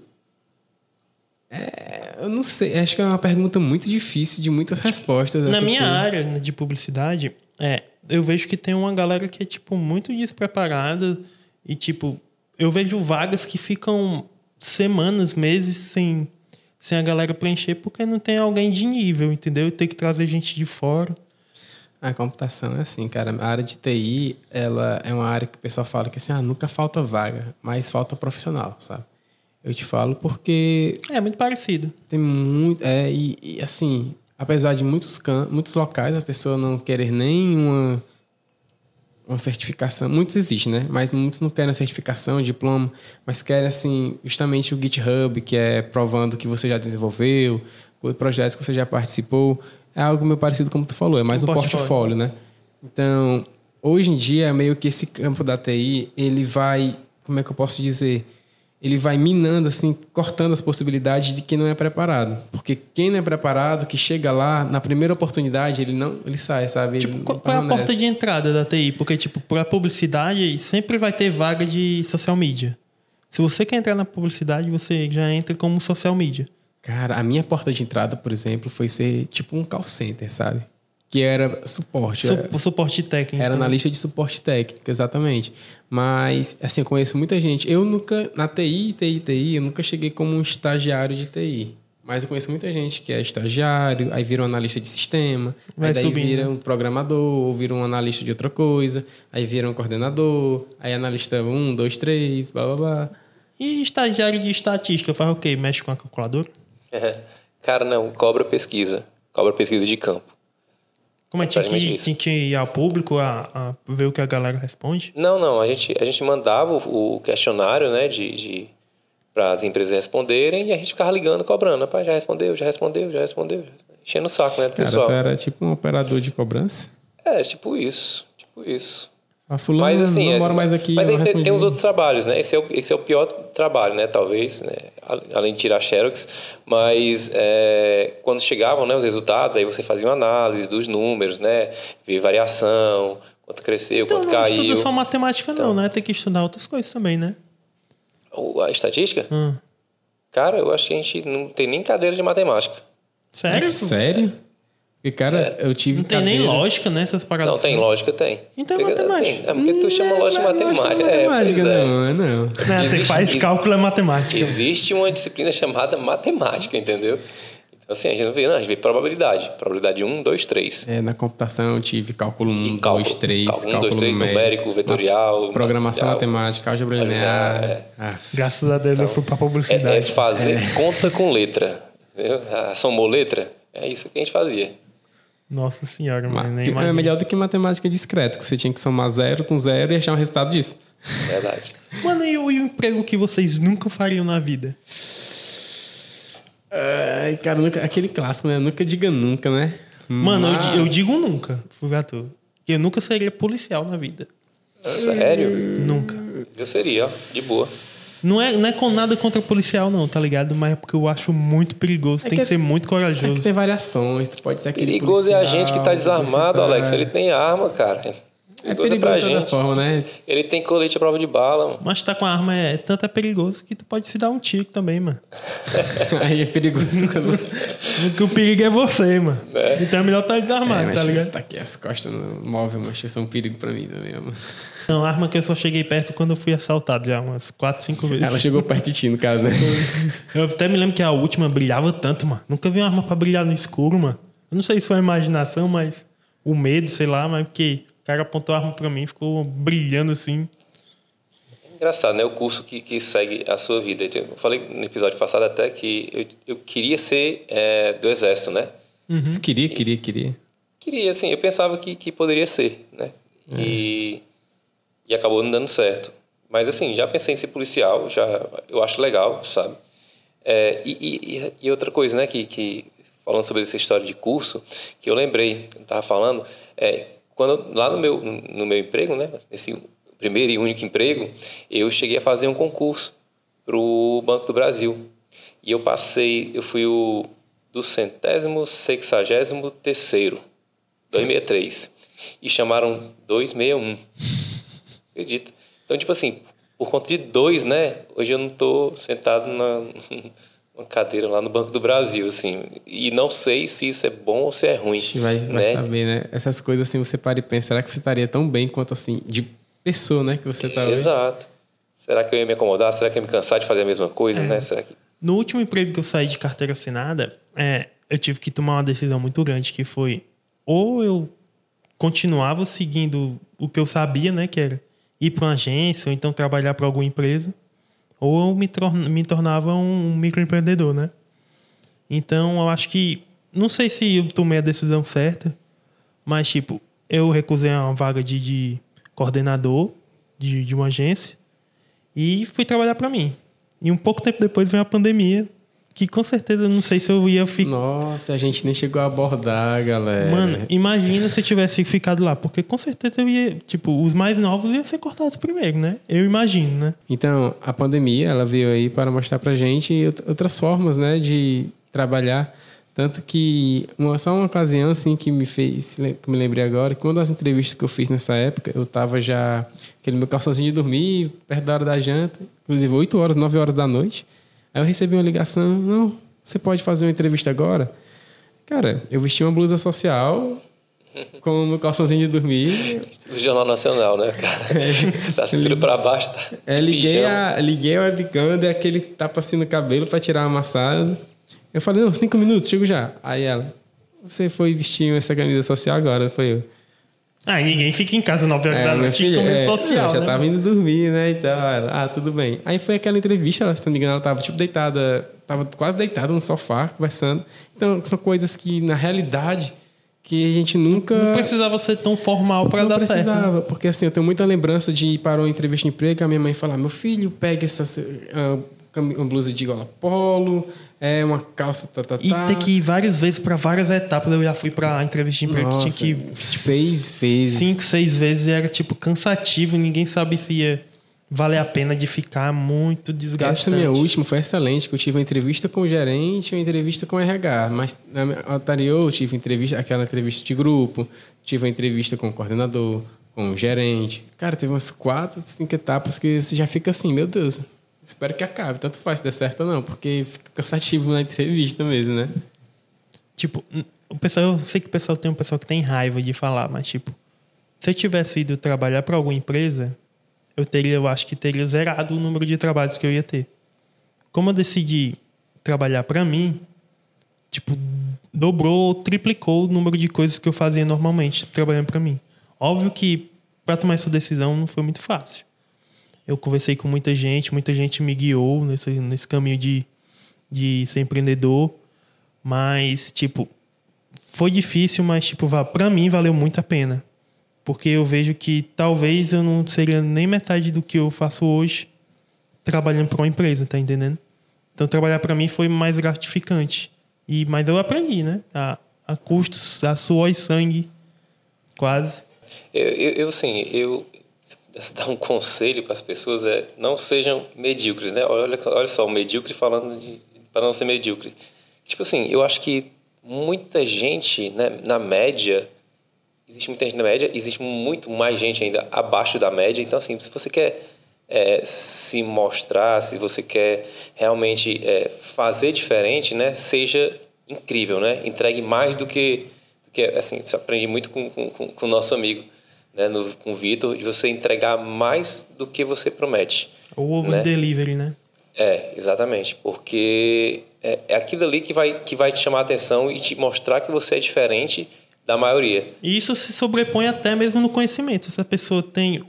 É, eu não sei. Acho que é uma pergunta muito difícil de muitas respostas. Na essa minha aqui. área de publicidade, é, eu vejo que tem uma galera que é, tipo, muito despreparada e, tipo, eu vejo vagas que ficam semanas, meses sem, sem a galera preencher porque não tem alguém de nível, entendeu? Tem que trazer gente de fora. A computação é assim, cara. A área de TI, ela é uma área que o pessoal fala que assim, ah, nunca falta vaga, mas falta profissional, sabe? Eu te falo porque É muito parecido. tem muito. É, e, e, assim, apesar de muitos, muitos locais a pessoa não querer nem uma, uma certificação, muitos existem, né? Mas muitos não querem a certificação, diploma, mas querem, assim, justamente o GitHub, que é provando que você já desenvolveu, projetos que você já participou. É algo meio parecido como tu falou, é mais Um um portfólio. portfólio, né? Então, hoje em dia, meio que esse campo da TI, ele vai, como é que eu posso dizer? Ele vai minando, assim, cortando as possibilidades de quem não é preparado. Porque quem não é preparado, que chega lá, na primeira oportunidade, ele não, ele sai, sabe? Tipo, qual, qual é a porta de entrada da TI? Porque, tipo, pra publicidade, sempre vai ter vaga de social media. Se você quer entrar na publicidade, você já entra como social media. Cara, a minha porta de entrada, por exemplo, foi ser tipo um call center, sabe? Que era suporte. Su- suporte técnico. Era na lista de suporte técnico, exatamente. Mas, assim, eu conheço muita gente. Eu nunca, na TI, TI, TI, eu nunca cheguei como um estagiário de TI. Mas eu conheço muita gente que é estagiário, aí vira um analista de sistema, Vai aí daí subindo. vira um programador, ou vira um analista de outra coisa, aí vira um coordenador, aí analista um, dois, três, blá blá blá. E estagiário de estatística faz o quê? Mexe com a calculadora? É. Cara, não, cobra pesquisa. Cobra pesquisa de campo. Como é, tinha que, tinha que ir ao público a, a ver o que a galera responde? Não, não, a gente, a gente mandava o, o questionário, né, de, de para as empresas responderem e a gente ficava ligando, cobrando. Rapaz, já respondeu, já respondeu, já respondeu. Enchendo o saco, né, do Cara, pessoal. era tipo um operador de cobrança. É, tipo isso, tipo isso. A fulano Mas assim, não é- mora mais aqui. Mas não aí tem, ninguém. outros trabalhos, né? Esse é o, esse é o pior trabalho, né? Talvez, né? Além de tirar xerox. Mas é, quando chegavam né, os resultados, aí você fazia uma análise dos números, né? Ver variação, quanto cresceu, Então quanto não caiu. estuda só matemática não, né? Tem que estudar outras coisas também, né? O- A estatística? Hum. Cara, eu acho que a gente não tem nem cadeira de matemática. Sério? Sério? Porque, cara, eu tive Não tem nem cadeiras- lógica nessas paradas. Não, tem lógica, tem. Então é matemática. assim, é porque tu chama Não, lógica de não é matemática. lógica É, matemática, pois é. não, é não. Né? Você Existe- faz existe- cálculo é matemática. Existe uma disciplina chamada matemática, entendeu? Então, assim, a gente não vê, não, a gente vê probabilidade. Probabilidade 1, 2, 3. É, na computação eu tive cálculo 1, E cálculo, 2, 3, cálculo um, cálculo dois, três, numérico, vetorial, programação matemática, álgebra linear. é. Ah, Graças a Deus eu fui pra É, publicidade. é fazer conta com letra. Entendeu? Ah, somou letra? É isso que a gente fazia. Nossa senhora, ma- mano. Nem é imagino. melhor do que matemática discreta, que você tinha que somar zero com zero e achar um resultado disso. Verdade. Mano, e o, e o emprego que vocês nunca fariam na vida? Ai, cara, nunca, aquele clássico, né? Nunca diga nunca, né? Mano, eu Mas- di- eu, digo nunca, pro gato. Que eu nunca seria policial na vida. Sério? Nunca. Eu seria, ó, de boa. Não é, não é com nada contra policial, não, tá ligado? Mas é porque eu acho muito perigoso. É tem que que, ser muito É corajoso. que tem variações, tu pode ser aquele Perigoso é a policial, gente que tá desarmado, Alex. Ele tem arma, cara. É Perigoso perigoso pra gente. forma, né? Ele tem colete à prova de bala, mano. Mas tá com a arma é tanto é perigoso que tu pode se dar um tiro também, mano. Aí é perigoso quando você... Porque o perigo é você, mano. Então é melhor estar É, desarmado, mas tá ligado? tá aqui as costas no móvel, mas isso é um perigo pra mim também, mano. Não, arma que eu só cheguei perto quando eu fui assaltado já umas 4, 5 vezes. Ela chegou perto de ti, no caso, né? Eu até me lembro que a última brilhava tanto, mano. Nunca vi uma arma pra brilhar no escuro, mano. Eu não sei se foi a imaginação, mas o medo, sei lá, mas porque cara apontou a arma pra mim, ficou brilhando assim. Engraçado, né? O curso que, que segue a sua vida. Eu falei no episódio passado até que eu, eu queria ser é, do exército, né? Tu queria, queria, queria. Queria, assim, eu pensava que, que poderia ser, né? E, e acabou não dando certo. Mas, assim, já pensei em ser policial, já, eu acho legal, sabe? É, e, e, e outra coisa, né, que, que falando sobre essa história de curso, que eu lembrei, que eu estava falando, é, quando lá no meu, no meu emprego, né, esse primeiro e único emprego, eu cheguei a fazer um concurso para o Banco do Brasil. E eu passei, eu fui o do centésimo, sexagésimo terceiro, 263. E chamaram 261. Acredita? Então, tipo assim, por conta de dois, né? Hoje eu não tô sentado na numa cadeira lá no Banco do Brasil, assim. E não sei se isso é bom ou se é ruim. Gente vai, vai né? saber, né? Essas coisas assim, você para e pensa, será que você estaria tão bem quanto assim, de pessoa, né? Que você tá hoje? Exato. Será que eu ia me acomodar? Será que eu ia me cansar de fazer a mesma coisa, né? Será que... No último emprego que eu saí de carteira assinada, é, eu tive que tomar uma decisão muito grande, que foi ou eu continuava seguindo o que eu sabia, né, que era ir para uma agência ou então trabalhar para alguma empresa, ou eu me, me tornava um microempreendedor, né? Então, eu acho que não sei se eu tomei a decisão certa, mas tipo, eu recusei uma vaga de, de coordenador de, de uma agência e fui trabalhar para mim. E um pouco tempo depois veio a pandemia, que com certeza não sei se eu ia ficar. Nossa, a gente nem chegou a abordar, galera. Mano, imagina se eu tivesse ficado lá, porque com certeza eu ia, tipo, os mais novos iam ser cortados primeiro, né? Eu imagino, né? Então, a pandemia, ela veio aí para mostrar pra gente out- outras formas, né, de trabalhar. Tanto que, uma, só uma ocasião, assim, que me fez, que me lembrei agora, que uma das entrevistas que eu fiz nessa época, eu tava já, aquele meu calçãozinho de dormir, perto da hora da janta, inclusive 8 horas, 9 horas da noite. Aí eu recebi uma ligação, não, você pode fazer uma entrevista agora? Cara, eu vesti uma blusa social, com o meu calçãozinho de dormir, Do Jornal Nacional, né, cara? da cintura pra baixo, tá? É, liguei, a, liguei a webcam, dei aquele tapa assim no cabelo pra tirar a amassada. Eu falei, não, cinco minutos, chego já. Aí ela, você foi vestir essa camisa social agora, foi eu. Ah, ninguém fica em casa 9 horas da minha noite filha, é, social, já né? tava indo dormir, né? Então, ela, ah, tudo bem. Aí foi aquela entrevista, ela, se não me engano, ela tava tipo deitada, tava quase deitada no sofá, conversando. Então, são coisas que, na realidade, que a gente nunca. Não precisava ser tão formal para não dar certo. né? precisava, porque assim, eu tenho muita lembrança de ir para uma entrevista de emprego, a minha mãe falar, meu filho, pega essa uma blusa de gola polo, é uma calça tá, tá, E tá. ter que ir várias vezes para várias etapas. Eu já fui pra entrevista de emprego que Nossa, tinha que ir tipo, seis vezes. cinco, seis vezes. E era tipo cansativo. Ninguém sabe se ia valer a pena de ficar muito Essa desgastante. minha última foi excelente, que eu tive uma entrevista com o gerente e uma entrevista com o RH. Mas na anterior eu tive entrevista, aquela entrevista de grupo, tive uma entrevista com o coordenador, com o gerente. Cara, teve umas quatro, cinco etapas que você já fica assim, meu Deus, espero que acabe. Tanto faz se der certo ou não, porque fica cansativo na entrevista mesmo, né? Tipo, o pessoal, eu sei que o pessoal tem um pessoal que tem raiva de falar, mas tipo, se eu tivesse ido trabalhar para alguma empresa, eu teria, eu acho que teria zerado o número de trabalhos que eu ia ter. Como eu decidi trabalhar para mim, tipo, dobrou, triplicou o número de coisas que eu fazia normalmente trabalhando para mim. Óbvio que para tomar essa decisão não foi muito fácil. Eu conversei com muita gente, muita gente me guiou nesse, nesse caminho de, de ser empreendedor. Mas, tipo, foi difícil, mas, tipo, pra mim valeu muito a pena. Porque eu vejo que talvez eu não seria nem metade do que eu faço hoje trabalhando para uma empresa, tá entendendo? Então, trabalhar para mim foi mais gratificante. E, mas eu aprendi, né? A, a custos, a suor e sangue, quase. Eu, eu, eu, assim, eu... dar um conselho para as pessoas é não sejam medíocres, né? Olha, olha só, o medíocre falando para não ser medíocre. Tipo assim, eu acho que muita gente, né, na média, existe muita gente na média, existe muito mais gente ainda abaixo da média. Então, assim, se você quer é, se mostrar, se você quer realmente é, fazer diferente, né, seja incrível, né? Entregue mais do que, do que assim, você aprende muito com, com, com o nosso amigo, né, no, com o Vitor, de você entregar mais do que você promete. O over né? delivery, né? É, exatamente, porque é, é aquilo ali que vai, que vai te chamar a atenção e te mostrar que você é diferente da maioria. E isso se sobrepõe até mesmo no conhecimento. Se a pessoa tem,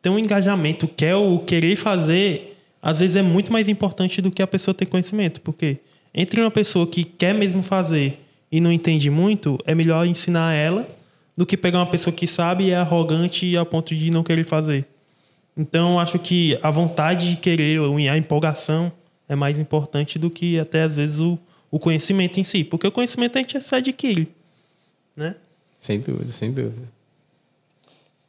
tem um engajamento, quer o querer fazer, às vezes é muito mais importante do que a pessoa ter conhecimento. Porque entre uma pessoa que quer mesmo fazer e não entende muito, é melhor ensinar ela do que pegar uma pessoa que sabe e é arrogante ao ponto de não querer fazer. Então, acho que a vontade de querer, a empolgação é mais importante do que até às vezes o, o conhecimento em si. Porque o conhecimento a gente se adquire, né? Sem dúvida, sem dúvida.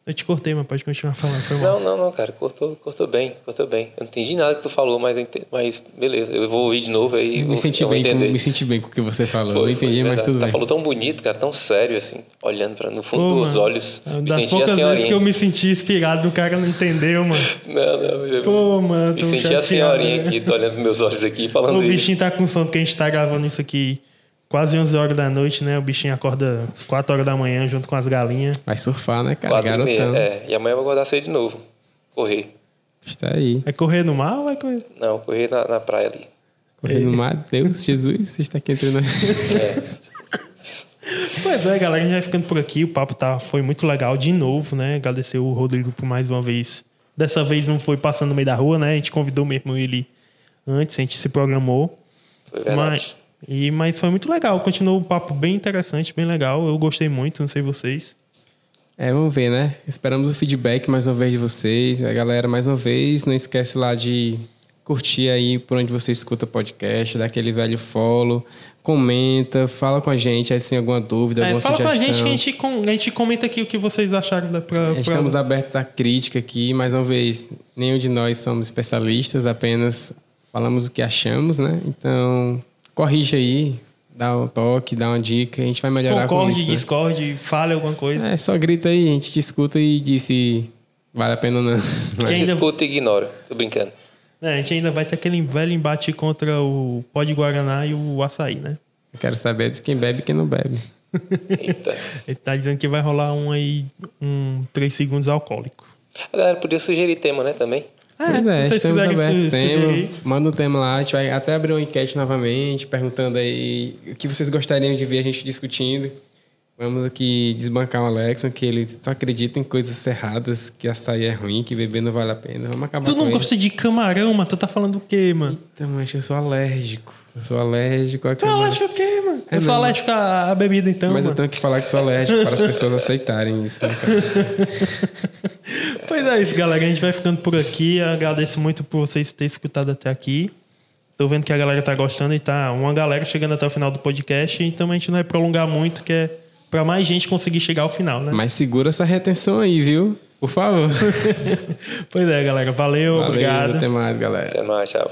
Eu te cortei, mas pode continuar falando. Foi mal. Não, não, não, cara, cortou, cortou bem, cortou bem. Eu não entendi nada que tu falou, mas, ente- mas beleza, eu vou ouvir de novo aí. Me vou- senti, bem com, me senti bem com o que você falou. Foi, não entendi, foi, mas verdade. tudo tá, bem. Falou tão bonito, cara, tão sério, assim, olhando pra, no fundo Pô, dos mano, olhos. Me das senti a poucas vezes que eu me senti inspirado, o cara não entendeu, mano. Não, não, eu Pô, mano, me senti a senhorinha né? aqui, tô olhando meus olhos aqui, falando O isso. bichinho tá com sono, porque a gente tá gravando isso aqui quase 11 horas da noite, né? O bichinho acorda às 4 horas da manhã junto com as galinhas. Vai surfar, né, cara? Quatro e meia, Garotão. é. E amanhã eu vou acordar cedo de novo. Correr. Está aí. Vai correr no mar ou vai correr? Não, correr na, na praia ali. Correr no mar. Deus, Jesus, você está aqui entre nós. Pois é, galera, a gente vai ficando por aqui. O papo tá, foi muito legal de novo, né? Agradecer o Rodrigo por mais uma vez. Dessa vez não foi passando no meio da rua, né? A gente convidou mesmo ele antes, a gente se programou. Foi verdade. Mas, e, mas foi muito legal. Continuou um papo bem interessante, bem legal. Eu gostei muito, não sei vocês. É, vamos ver, né? Esperamos o feedback mais uma vez de vocês. A galera, mais uma vez, não esquece lá de curtir aí por onde você escuta podcast, dá aquele velho follow, comenta, fala com a gente aí se tem alguma dúvida, É, alguma fala com a sugestão. gente que a gente, a gente comenta aqui o que vocês acharam da, pra, pra- Estamos abertos à crítica aqui, mais uma vez, nenhum de nós somos especialistas, apenas falamos o que achamos, né? Então, corrija aí, dá um toque, dá uma dica, a gente vai melhorar com Concorde, isso. né? discorde, fale alguma coisa. É, só grita aí, a gente te escuta e diz se vale a pena ou não. Quem Te ainda- escuta e ignora. Tô brincando. É, a gente ainda vai ter aquele velho embate contra o pó de Guaraná e o açaí, né? Eu quero saber de quem bebe e quem não bebe. Eita. Ele tá dizendo que vai rolar um aí, um 3 segundos alcoólico. A galera podia sugerir tema, né, também. Pois é, se vocês estamos abertos. Tema, manda um tema lá, a gente vai até abrir uma enquete novamente, perguntando aí o que vocês gostariam de ver a gente discutindo. Vamos aqui desbancar o Alexon, que ele só acredita em coisas erradas, que açaí é ruim, que beber não vale a pena. Vamos acabar Tu com não ele. gosta de camarão, mano? Tu tá falando o quê, mano? Eita, mas eu sou alérgico. Eu sou alérgico a Tu é camarão. alérgico o quê, mano? É eu sou mesmo. alérgico à, à bebida, então, Mas eu mano. tenho que falar que sou alérgico para as pessoas aceitarem isso. Né? Pois é isso, galera. A gente vai ficando por aqui. Eu agradeço muito por vocês terem escutado até aqui. Tô vendo que a galera tá gostando e tá uma galera chegando até o final do podcast. Então a gente não vai prolongar muito, que é pra mais gente conseguir chegar ao final, né? Mas segura essa retenção aí, viu? Por favor. Pois é, galera. Valeu, Valeu, obrigado. Até mais, galera. Até mais, tchau.